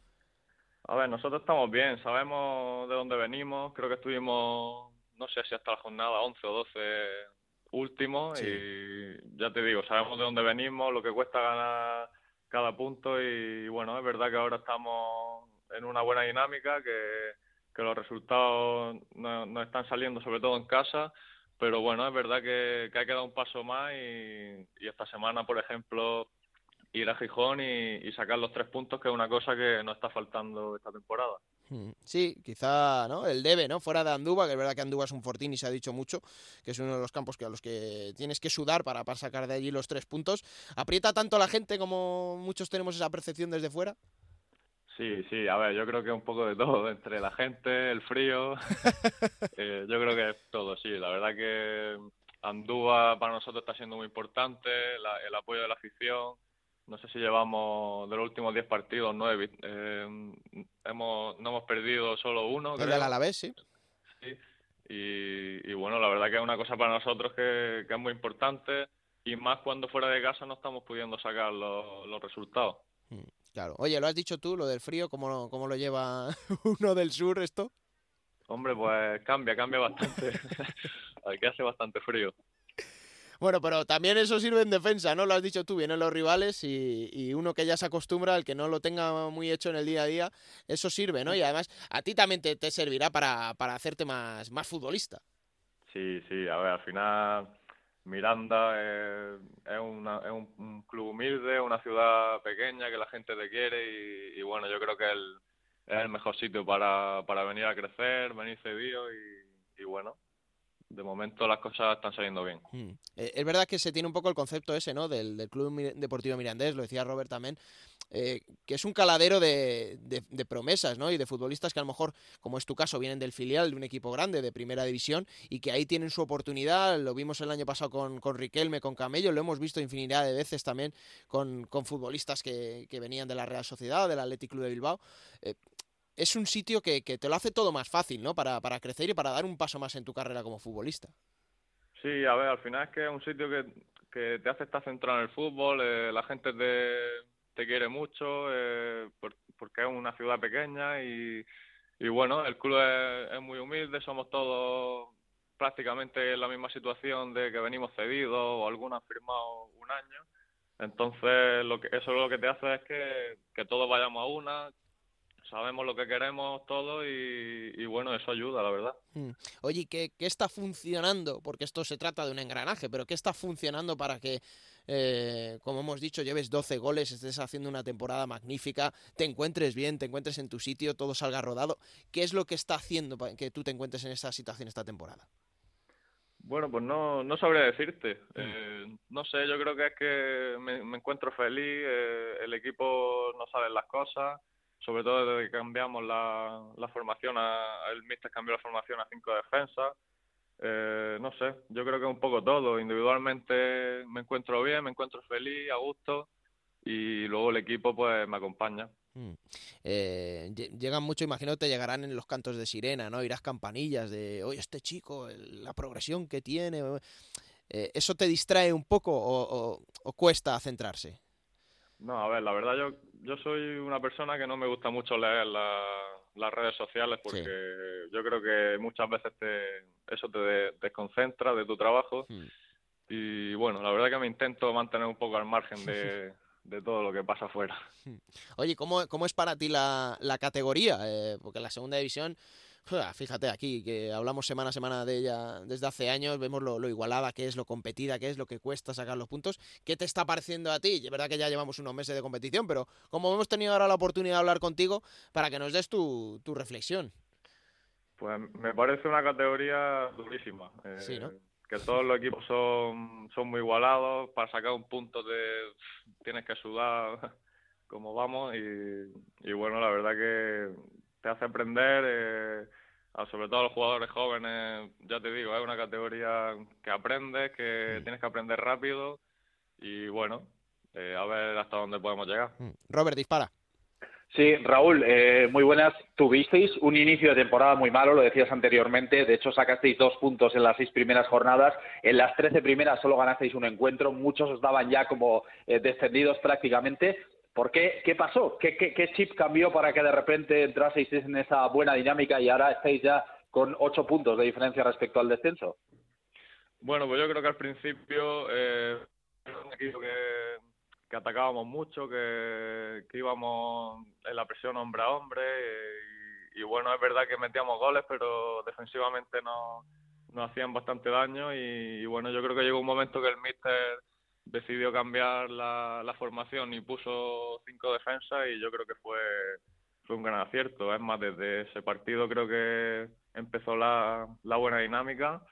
A ver, nosotros estamos bien, sabemos de dónde venimos, creo que estuvimos, no sé si hasta la jornada 11 o 12 últimos y ya te digo, sabemos de dónde venimos, lo que cuesta ganar cada punto y, bueno, es verdad que ahora estamos en una buena dinámica, que, los resultados no, están saliendo sobre todo en casa, pero bueno, es verdad que, hay que dar un paso más y, esta semana, por ejemplo, ir a Gijón y sacar los tres puntos, que es una cosa que no está faltando esta temporada. Mm, sí, quizá ¿no? el debe, ¿no? Fuera de Andúba, que es verdad que Andúba es un fortín y se ha dicho mucho, que es uno de los campos que a los que tienes que sudar para, para sacar de allí los tres puntos. ¿Aprieta tanto la gente como muchos tenemos esa percepción desde fuera? Sí, sí, a ver, yo creo que un poco de todo, entre la gente, el frío, *laughs* eh, yo creo que es todo, sí, la verdad que Andúba para nosotros está siendo muy importante, el apoyo de la afición, no sé si llevamos de los últimos 10 partidos, 9. Eh, hemos, no hemos perdido solo uno. El la Alavés, sí. Sí. Y, bueno, la verdad que es una cosa para nosotros que, es muy importante y más cuando fuera de casa no estamos pudiendo sacar los, resultados. Mm, claro. Oye, lo has dicho tú, lo del frío, ¿cómo, cómo lo lleva *laughs* uno del sur esto? Hombre, pues cambia, cambia bastante. *laughs* *laughs* Aquí hace bastante frío. Bueno, pero también eso sirve en defensa, ¿no? Lo has dicho tú, vienen los rivales y, uno que ya se acostumbra, al que no lo tenga muy hecho en el día a día, eso sirve, ¿no? Y además a ti también te, servirá para, para, hacerte más, más futbolista. Sí, sí, a ver, al final Miranda es, es, un, club humilde, una ciudad pequeña que la gente te quiere y, bueno, yo creo que es el, mejor sitio para, para venir a crecer, venir cedido y, y bueno, de momento las cosas están saliendo bien. Hmm. Eh, es verdad que se tiene un poco el concepto ese, ¿no? Del, del Club Deportivo Mirandés, lo decía Robert también, eh, que es un caladero de, de, promesas, ¿no? Y de futbolistas que a lo mejor, como es tu caso, vienen del filial de un equipo grande de primera división y que ahí tienen su oportunidad. Lo vimos el año pasado con, con Riquelme, con Camello, lo hemos visto infinidad de veces también con, con futbolistas que, que, venían de la Real Sociedad, del Athletic Club de Bilbao. Eh, es un sitio que, que, te lo hace todo más fácil, ¿no? Para, para crecer y para dar un paso más en tu carrera como futbolista. Sí, a ver, al final es que es un sitio que, que te hace estar centrado en el fútbol, eh, la gente te, te quiere mucho, eh, porque es una ciudad pequeña y, y bueno, el club es, muy humilde, somos todos prácticamente en la misma situación de que venimos cedidos o algunos han firmado un año. Entonces, lo que, eso lo que te hace es que, que todos vayamos a una, sabemos lo que queremos todo y, bueno, eso ayuda, la verdad. Mm. Oye, ¿qué, ¿qué, está funcionando? Porque esto se trata de un engranaje, pero ¿qué está funcionando para que, eh, como hemos dicho, lleves 12 goles, estés haciendo una temporada magnífica, te encuentres bien, te encuentres en tu sitio, todo salga rodado? ¿Qué es lo que está haciendo para que tú te encuentres en esta situación esta temporada? Bueno, pues no, no sabré decirte. Mm. Eh, no sé, yo creo que es que me, encuentro feliz, eh, el equipo no sabe las cosas, sobre todo desde que cambiamos la, la formación, a, el Mister cambió la formación a cinco defensas. Eh, no sé, yo creo que un poco todo. Individualmente me encuentro bien, me encuentro feliz, a gusto y luego el equipo pues me acompaña. Mm. Eh, llegan mucho, imagino te llegarán en los cantos de sirena, ¿no? Irás campanillas de, oye, este chico, la progresión que tiene. Eh, ¿Eso te distrae un poco o cuesta centrarse? No, a ver, la verdad yo, yo soy una persona que no me gusta mucho leer las redes sociales porque yo creo que muchas veces te, eso te desconcentra de tu trabajo. Hmm. Y bueno, la verdad que me intento mantener un poco al margen de, *laughs* de todo lo que pasa afuera. Oye, ¿cómo, cómo es para ti la, la categoría? Eh, porque la segunda división, fíjate aquí, que hablamos semana a semana de ella desde hace años, vemos lo, igualada que es, lo competida que es, lo que cuesta sacar los puntos. ¿Qué te está pareciendo a ti? Es verdad que ya llevamos unos meses de competición, pero como hemos tenido ahora la oportunidad de hablar contigo, para que nos des tu, tu reflexión. Pues me parece una categoría durísima. sí, ¿no? Eh, que todos los equipos son, son muy igualados, para sacar un punto de tienes que sudar *laughs* como vamos y, bueno, la verdad que te hace aprender, eh, sobre todo a los jugadores jóvenes, ya te digo, es una categoría que aprendes, que mm. tienes que aprender rápido y bueno, eh, a ver hasta dónde podemos llegar. Mm. Robert, dispara. Sí, Raúl, eh, muy buenas. Tuvisteis un inicio de temporada muy malo, lo decías anteriormente. De hecho, sacasteis dos puntos en las seis primeras jornadas. En las trece primeras solo ganasteis un encuentro. Muchos os daban ya como eh, descendidos prácticamente. ¿Por qué? ¿Qué pasó? ¿Qué, ¿Qué, chip cambió para que de repente entraseis en esa buena dinámica y ahora estáis ya con ocho puntos de diferencia respecto al descenso? Bueno, pues yo creo que al principio eh, que que atacábamos mucho, que, íbamos en la presión hombre a hombre y, bueno, es verdad que metíamos goles, pero defensivamente nos, nos hacían bastante daño y, bueno, yo creo que llegó un momento que el míster decidió cambiar la, la formación y puso cinco defensas y yo creo que fue, fue un gran acierto. Es más, desde ese partido creo que empezó la, la buena dinámica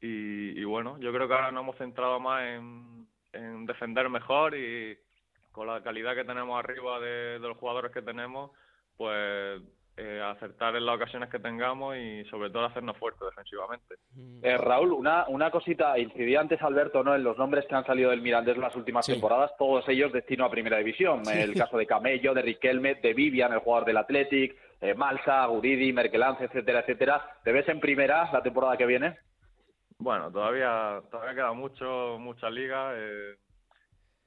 y, bueno, yo creo que ahora nos hemos centrado más en en defender mejor y con la calidad que tenemos arriba de, los jugadores que tenemos, pues eh, acertar en las ocasiones que tengamos y sobre todo hacernos fuertes defensivamente. Eh, Raúl, una, una cosita, incidía antes Alberto ¿no? en los nombres que han salido del Mirandés las últimas temporadas, todos ellos destino a Primera División. El caso de Camello, de Riquelme, de Vivian, el jugador del Athletic, eh, Malsa, Guridi, Merkelance, etcétera, etcétera. ¿Te ves en Primera la temporada que viene? Bueno, todavía, todavía queda mucho, mucha liga. Eh,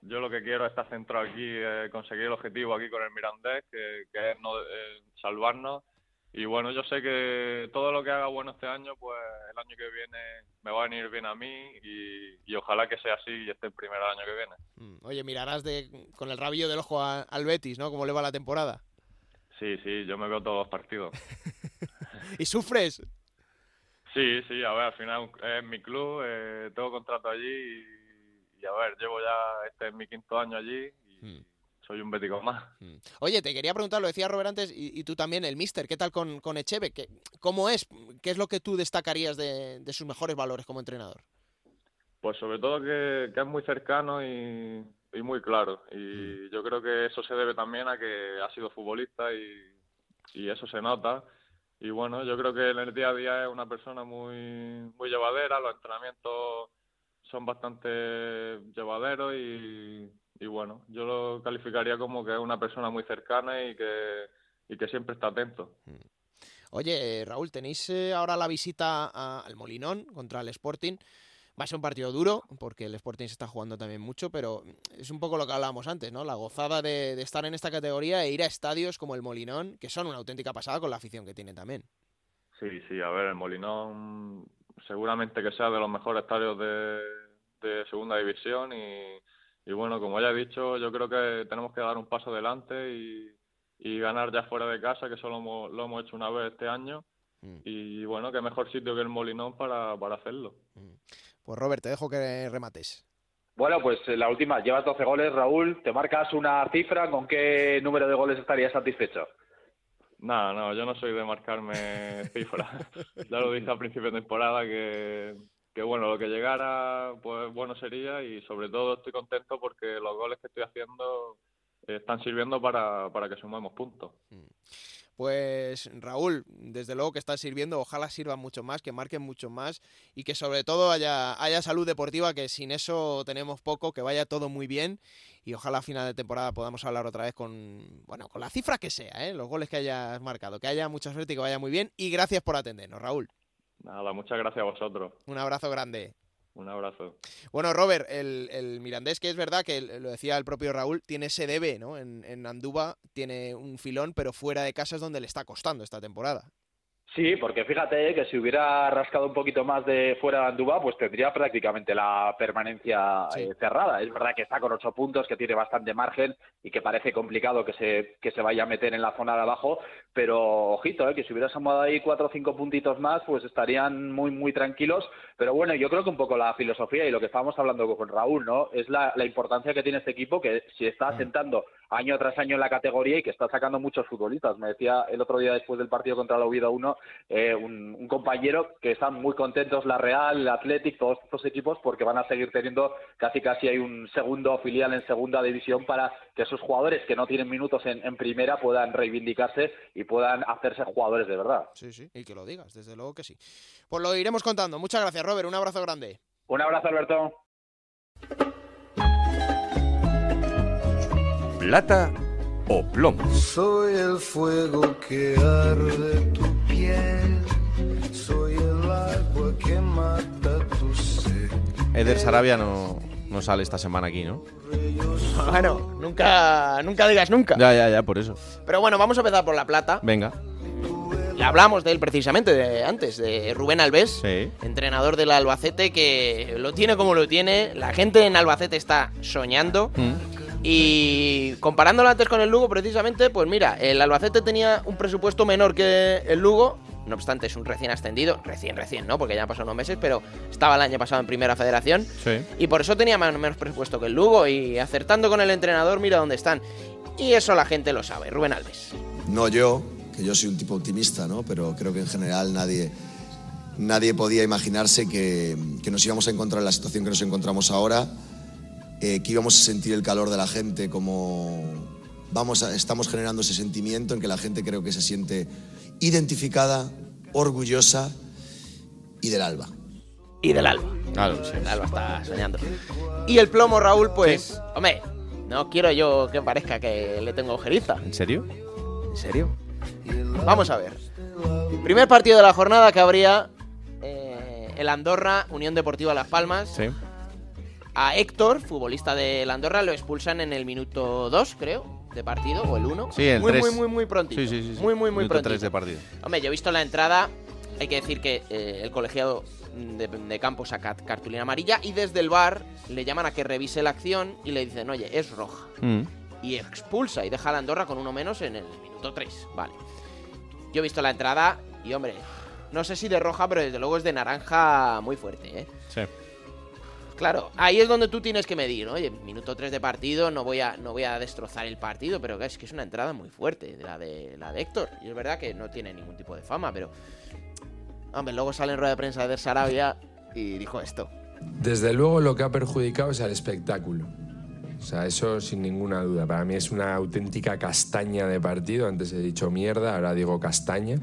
yo lo que quiero es estar centrado aquí, eh, conseguir el objetivo aquí con el Mirandés, que, es no, eh, salvarnos. Y bueno, yo sé que todo lo que haga bueno este año, pues el año que viene me va a venir bien a mí y, ojalá que sea así y esté el primer año que viene. Mm, oye, mirarás de, con el rabillo del ojo al Betis, ¿no? ¿Cómo le va la temporada? Sí, sí, yo me veo todos los partidos. *laughs* ¿Y sufres? Sí, sí, a ver, al final es mi club, eh, tengo contrato allí y, a ver, llevo ya, este es mi quinto año allí y hmm. soy un bético más. Hmm. Oye, te quería preguntar, lo decía Robert antes y, tú también, el Mister, ¿qué tal con, con Echeve? ¿Qué, ¿Cómo es? ¿Qué es lo que tú destacarías de, sus mejores valores como entrenador? Pues sobre todo que, es muy cercano y, muy claro. Y hmm. yo creo que eso se debe también a que ha sido futbolista y, y eso se nota y bueno, yo creo que en el día a día es una persona muy, muy llevadera, los entrenamientos son bastante llevaderos y, y bueno, yo lo calificaría como que es una persona muy cercana y que, y que siempre está atento. Mm. Oye, Raúl, tenéis eh, ahora la visita al Molinón contra el Sporting. Va a ser un partido duro, porque el Sporting se está jugando también mucho, pero es un poco lo que hablábamos antes, ¿no? La gozada de, estar en esta categoría e ir a estadios como el Molinón, que son una auténtica pasada con la afición que tiene también. Sí, sí, a ver, el Molinón seguramente que sea de los mejores estadios de, segunda división y, bueno, como ya he dicho, yo creo que tenemos que dar un paso adelante y, ganar ya fuera de casa, que solo lo hemos hecho una vez este año. Mm. Y bueno, qué mejor sitio que el Molinón para, para hacerlo. Mm. Pues Robert, te dejo que remates. Bueno, pues eh, la última, llevas 12 goles, Raúl. ¿Te marcas una cifra? ¿Con qué número de goles estarías satisfecho? No, no, yo no soy de marcarme *laughs* cifras. ya lo dije al principio de temporada que, que, bueno, lo que llegara, pues bueno sería y sobre todo estoy contento porque los goles que estoy haciendo están sirviendo para, para que sumemos puntos. Mm. Pues Raúl, desde luego que está sirviendo, ojalá sirvan mucho más, que marquen mucho más y que sobre todo haya, haya salud deportiva, que sin eso tenemos poco, que vaya todo muy bien y ojalá a final de temporada podamos hablar otra vez con, bueno, con la cifra que sea, ¿eh? los goles que hayas marcado, que haya mucha suerte y que vaya muy bien y gracias por atendernos, Raúl. Nada, muchas gracias a vosotros. Un abrazo grande. Un abrazo. Bueno, Robert, el, el, Mirandés, que es verdad que lo decía el propio Raúl, tiene ese debe, ¿no? En, en Andúba tiene un filón, pero fuera de casa es donde le está costando esta temporada. Sí, porque fíjate que si hubiera rascado un poquito más de fuera de Andúba, pues tendría prácticamente la permanencia eh, cerrada. Es verdad que está con ocho puntos, que tiene bastante margen y que parece complicado que se, que se vaya a meter en la zona de abajo, pero ojito, eh, que si hubiera sumado ahí cuatro o cinco puntitos más, pues estarían muy, muy tranquilos. Pero bueno, yo creo que un poco la filosofía y lo que estábamos hablando con Raúl, ¿no? Es la, la importancia que tiene este equipo, que si está asentando año tras año en la categoría y que está sacando muchos futbolistas. Me decía el otro día después del partido contra la Oviedo 1 eh, un, compañero que están muy contentos la Real, el Athletic, todos estos equipos porque van a seguir teniendo casi casi hay un segundo filial en segunda división para que esos jugadores que no tienen minutos en, primera puedan reivindicarse y puedan hacerse jugadores de verdad. Sí, sí, y que lo digas, desde luego que sí. Pues lo iremos contando. Muchas gracias, Robert. Un abrazo grande. Un abrazo, Alberto. plata o plomo. Soy el fuego que arde tu piel, soy el agua que mata tu sed. Eder Sarabia no, no sale esta semana aquí, ¿no? Bueno, nunca, nunca digas nunca. Ya, ya, ya, por eso. Pero bueno, vamos a empezar por la plata. Venga. Ya hablamos de él precisamente de, antes, de Rubén Alves, entrenador del Albacete, que lo tiene como lo tiene. La gente en Albacete está soñando. Mm. Y comparándolo antes con el Lugo, precisamente, pues mira, el Albacete tenía un presupuesto menor que el Lugo. No obstante, es un recién ascendido, recién, recién, ¿no? Porque ya han pasado unos meses, pero estaba el año pasado en Primera Federación. Sí. Y por eso tenía menos presupuesto que el Lugo. Y acertando con el entrenador, mira dónde están. Y eso la gente lo sabe. Rubén Alves. No yo, que yo soy un tipo optimista, ¿no? Pero creo que en general nadie, nadie podía imaginarse que, que nos íbamos a encontrar en la situación que nos encontramos ahora eh, que íbamos a sentir el calor de la gente, como vamos estamos generando ese sentimiento en que la gente creo que se siente identificada, orgullosa y del alba. Y del alba. Claro, sí. El alba está soñando. Y el plomo, Raúl, pues, hombre, no quiero yo que parezca que le tengo ojeriza. ¿En serio? ¿En serio? Vamos a ver. Primer partido de la jornada que habría eh, el Andorra, Unión Deportiva Las Palmas. Sí. A Héctor, futbolista de Andorra, lo expulsan en el minuto 2, creo, de partido, o el 1. Sí, el muy, 3. muy, muy, muy prontito. Sí, sí, sí. Muy, muy, muy prontito. 3 de partido. Hombre, yo he visto la entrada, hay que decir que eh, el colegiado de, de campo saca cartulina amarilla y desde el bar le llaman a que revise la acción y le dicen, oye, es roja. Mm. Y expulsa y deja a la Andorra con uno menos en el minuto 3. Vale. Yo he visto la entrada y, hombre, no sé si de roja, pero desde luego es de naranja muy fuerte, ¿eh? Sí. Claro, ahí es donde tú tienes que medir, ¿no? Oye, minuto 3 de partido, no voy a, no voy a destrozar el partido, pero es que es una entrada muy fuerte, la de, la de Héctor. Y es verdad que no tiene ningún tipo de fama, pero... Hombre, luego sale en rueda de prensa de Sarabia y dijo esto. Desde luego lo que ha perjudicado es al espectáculo. O sea, eso sin ninguna duda. Para mí es una auténtica castaña de partido. Antes he dicho mierda, ahora digo castaña.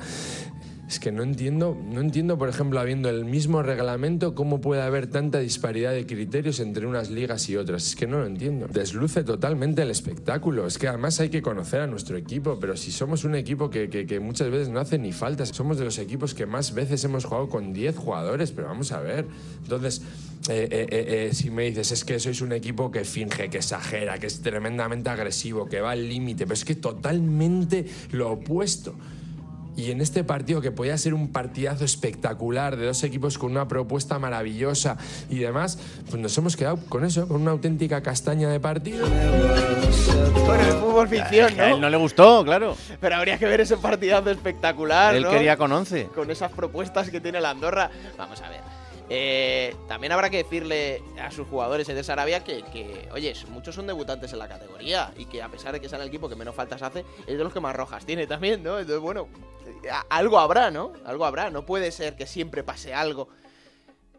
Es que no entiendo, no entiendo, por ejemplo, habiendo el mismo reglamento, cómo puede haber tanta disparidad de criterios entre unas ligas y otras. Es que no lo entiendo. Desluce totalmente el espectáculo. Es que además hay que conocer a nuestro equipo, pero si somos un equipo que, que, muchas veces no hace ni falta, somos de los equipos que más veces hemos jugado con 10 jugadores, pero vamos a ver. Entonces, eh, eh, eh, si me dices, es que sois un equipo que finge, que exagera, que es tremendamente agresivo, que va al límite, pero es que totalmente lo opuesto. Y en este partido, que podía ser un partidazo espectacular de dos equipos con una propuesta maravillosa y demás, pues nos hemos quedado con eso, con una auténtica castaña de partido. Bueno, el fútbol ficción, A él ¿no? no le gustó, claro. Pero habría que ver ese partidazo espectacular, Él ¿no? quería con 11. Con esas propuestas que tiene la Andorra. Vamos a ver. Eh, también habrá que decirle a sus jugadores de Sarabia que, que, oye, muchos son debutantes en la categoría y que a pesar de que sea el equipo que menos faltas hace, es de los que más rojas tiene también, ¿no? Entonces, bueno, algo habrá, ¿no? Algo habrá. No puede ser que siempre pase algo.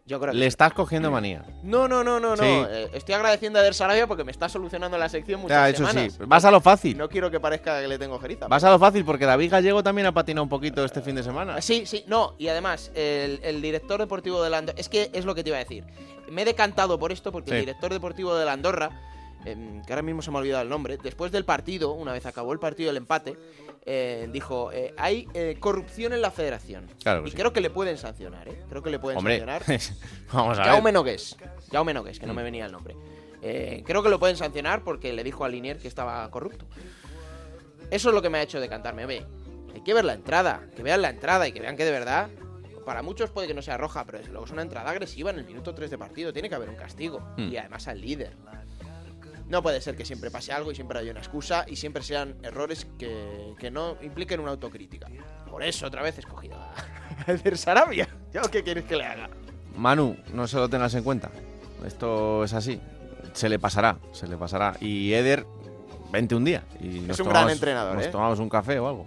Yo creo que Le estás cogiendo manía. No, no, no, no, no. Sí. Eh, estoy agradeciendo a Der Sarabia porque me está solucionando la sección muchas eso semanas. sí. Vas a lo fácil. No quiero que parezca que le tengo jeriza. Vas a lo fácil porque David Gallego también ha patinado un poquito este fin de semana. Sí, sí, no, y además, el, el director deportivo de la Andorra. Es que es lo que te iba a decir. Me he decantado por esto porque el director deportivo de la Andorra em, que ahora mismo se me ha olvidado el nombre, después del partido, una vez acabó el partido del empate, eh, dijo, eh, hay eh, corrupción en la federación. Claro que y sí. creo que le pueden sancionar, ¿eh? Creo que le pueden Hombre, sancionar. *laughs* vamos a ver. Jaume Nogués. Jaume Nogués, que no Mm. me venía el nombre. Creo que lo pueden sancionar porque le dijo a Linier que estaba corrupto. Eso es lo que me ha hecho decantarme. Ve, hay que ver la entrada, que vean la entrada y que vean que de verdad, para muchos puede que no sea roja, pero desde luego es una entrada agresiva en el minuto 3 de partido. Tiene que haber un castigo. Hmm. Y además al líder. No puede ser que siempre pase algo y siempre haya una excusa y siempre sean errores que, que no impliquen una autocrítica. Por eso otra vez he escogido *laughs* a Eder Sarabia. ¿Yo qué quieres que le haga? Manu, no se lo tengas en cuenta. Esto es así. Se le pasará, se le pasará. Y Eder, vente un día. Y nos un gran entrenador, Nos ¿eh? tomamos un café o algo.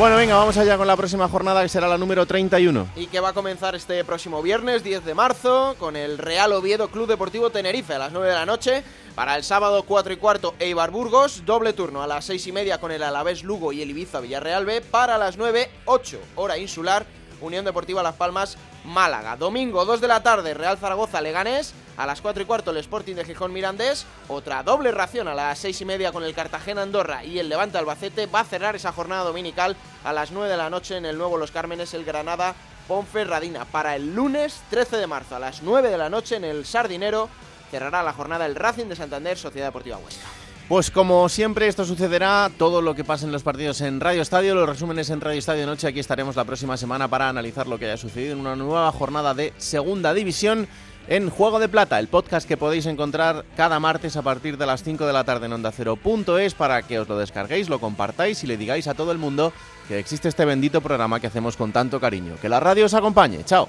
Bueno, venga, vamos allá con la próxima jornada que será la número 31. Y que va a comenzar este próximo viernes, 10 de marzo, con el Real Oviedo Club Deportivo Tenerife a las 9 de la noche. Para el sábado 4 y cuarto, Eibar Burgos. Doble turno a las 6 y media con el Alavés Lugo y el Ibiza Villarreal B. Para las 9, 8 hora insular, Unión Deportiva Las Palmas Málaga. Domingo 2 de la tarde, Real Zaragoza Leganés. A las 4 y cuarto, el Sporting de Gijón Mirandés. Otra doble ración a las 6 y media con el Cartagena Andorra y el Levante Albacete. Va a cerrar esa jornada dominical a las 9 de la noche en el nuevo Los Cármenes, el Granada Ponferradina. Para el lunes 13 de marzo a las 9 de la noche en el Sardinero cerrará la jornada el Racing de Santander Sociedad Deportiva Huesca. Pues como siempre, esto sucederá, todo lo que pase en los partidos en Radio Estadio, los resúmenes en Radio Estadio Noche, aquí estaremos la próxima semana para analizar lo que haya sucedido en una nueva jornada de Segunda División en Juego de Plata, el podcast que podéis encontrar cada martes a partir de las 5 de la tarde en Onda Cero.es para que os lo descarguéis, lo compartáis y le digáis a todo el mundo que existe este bendito programa que hacemos con tanto cariño. Que la radio os acompañe. Chao.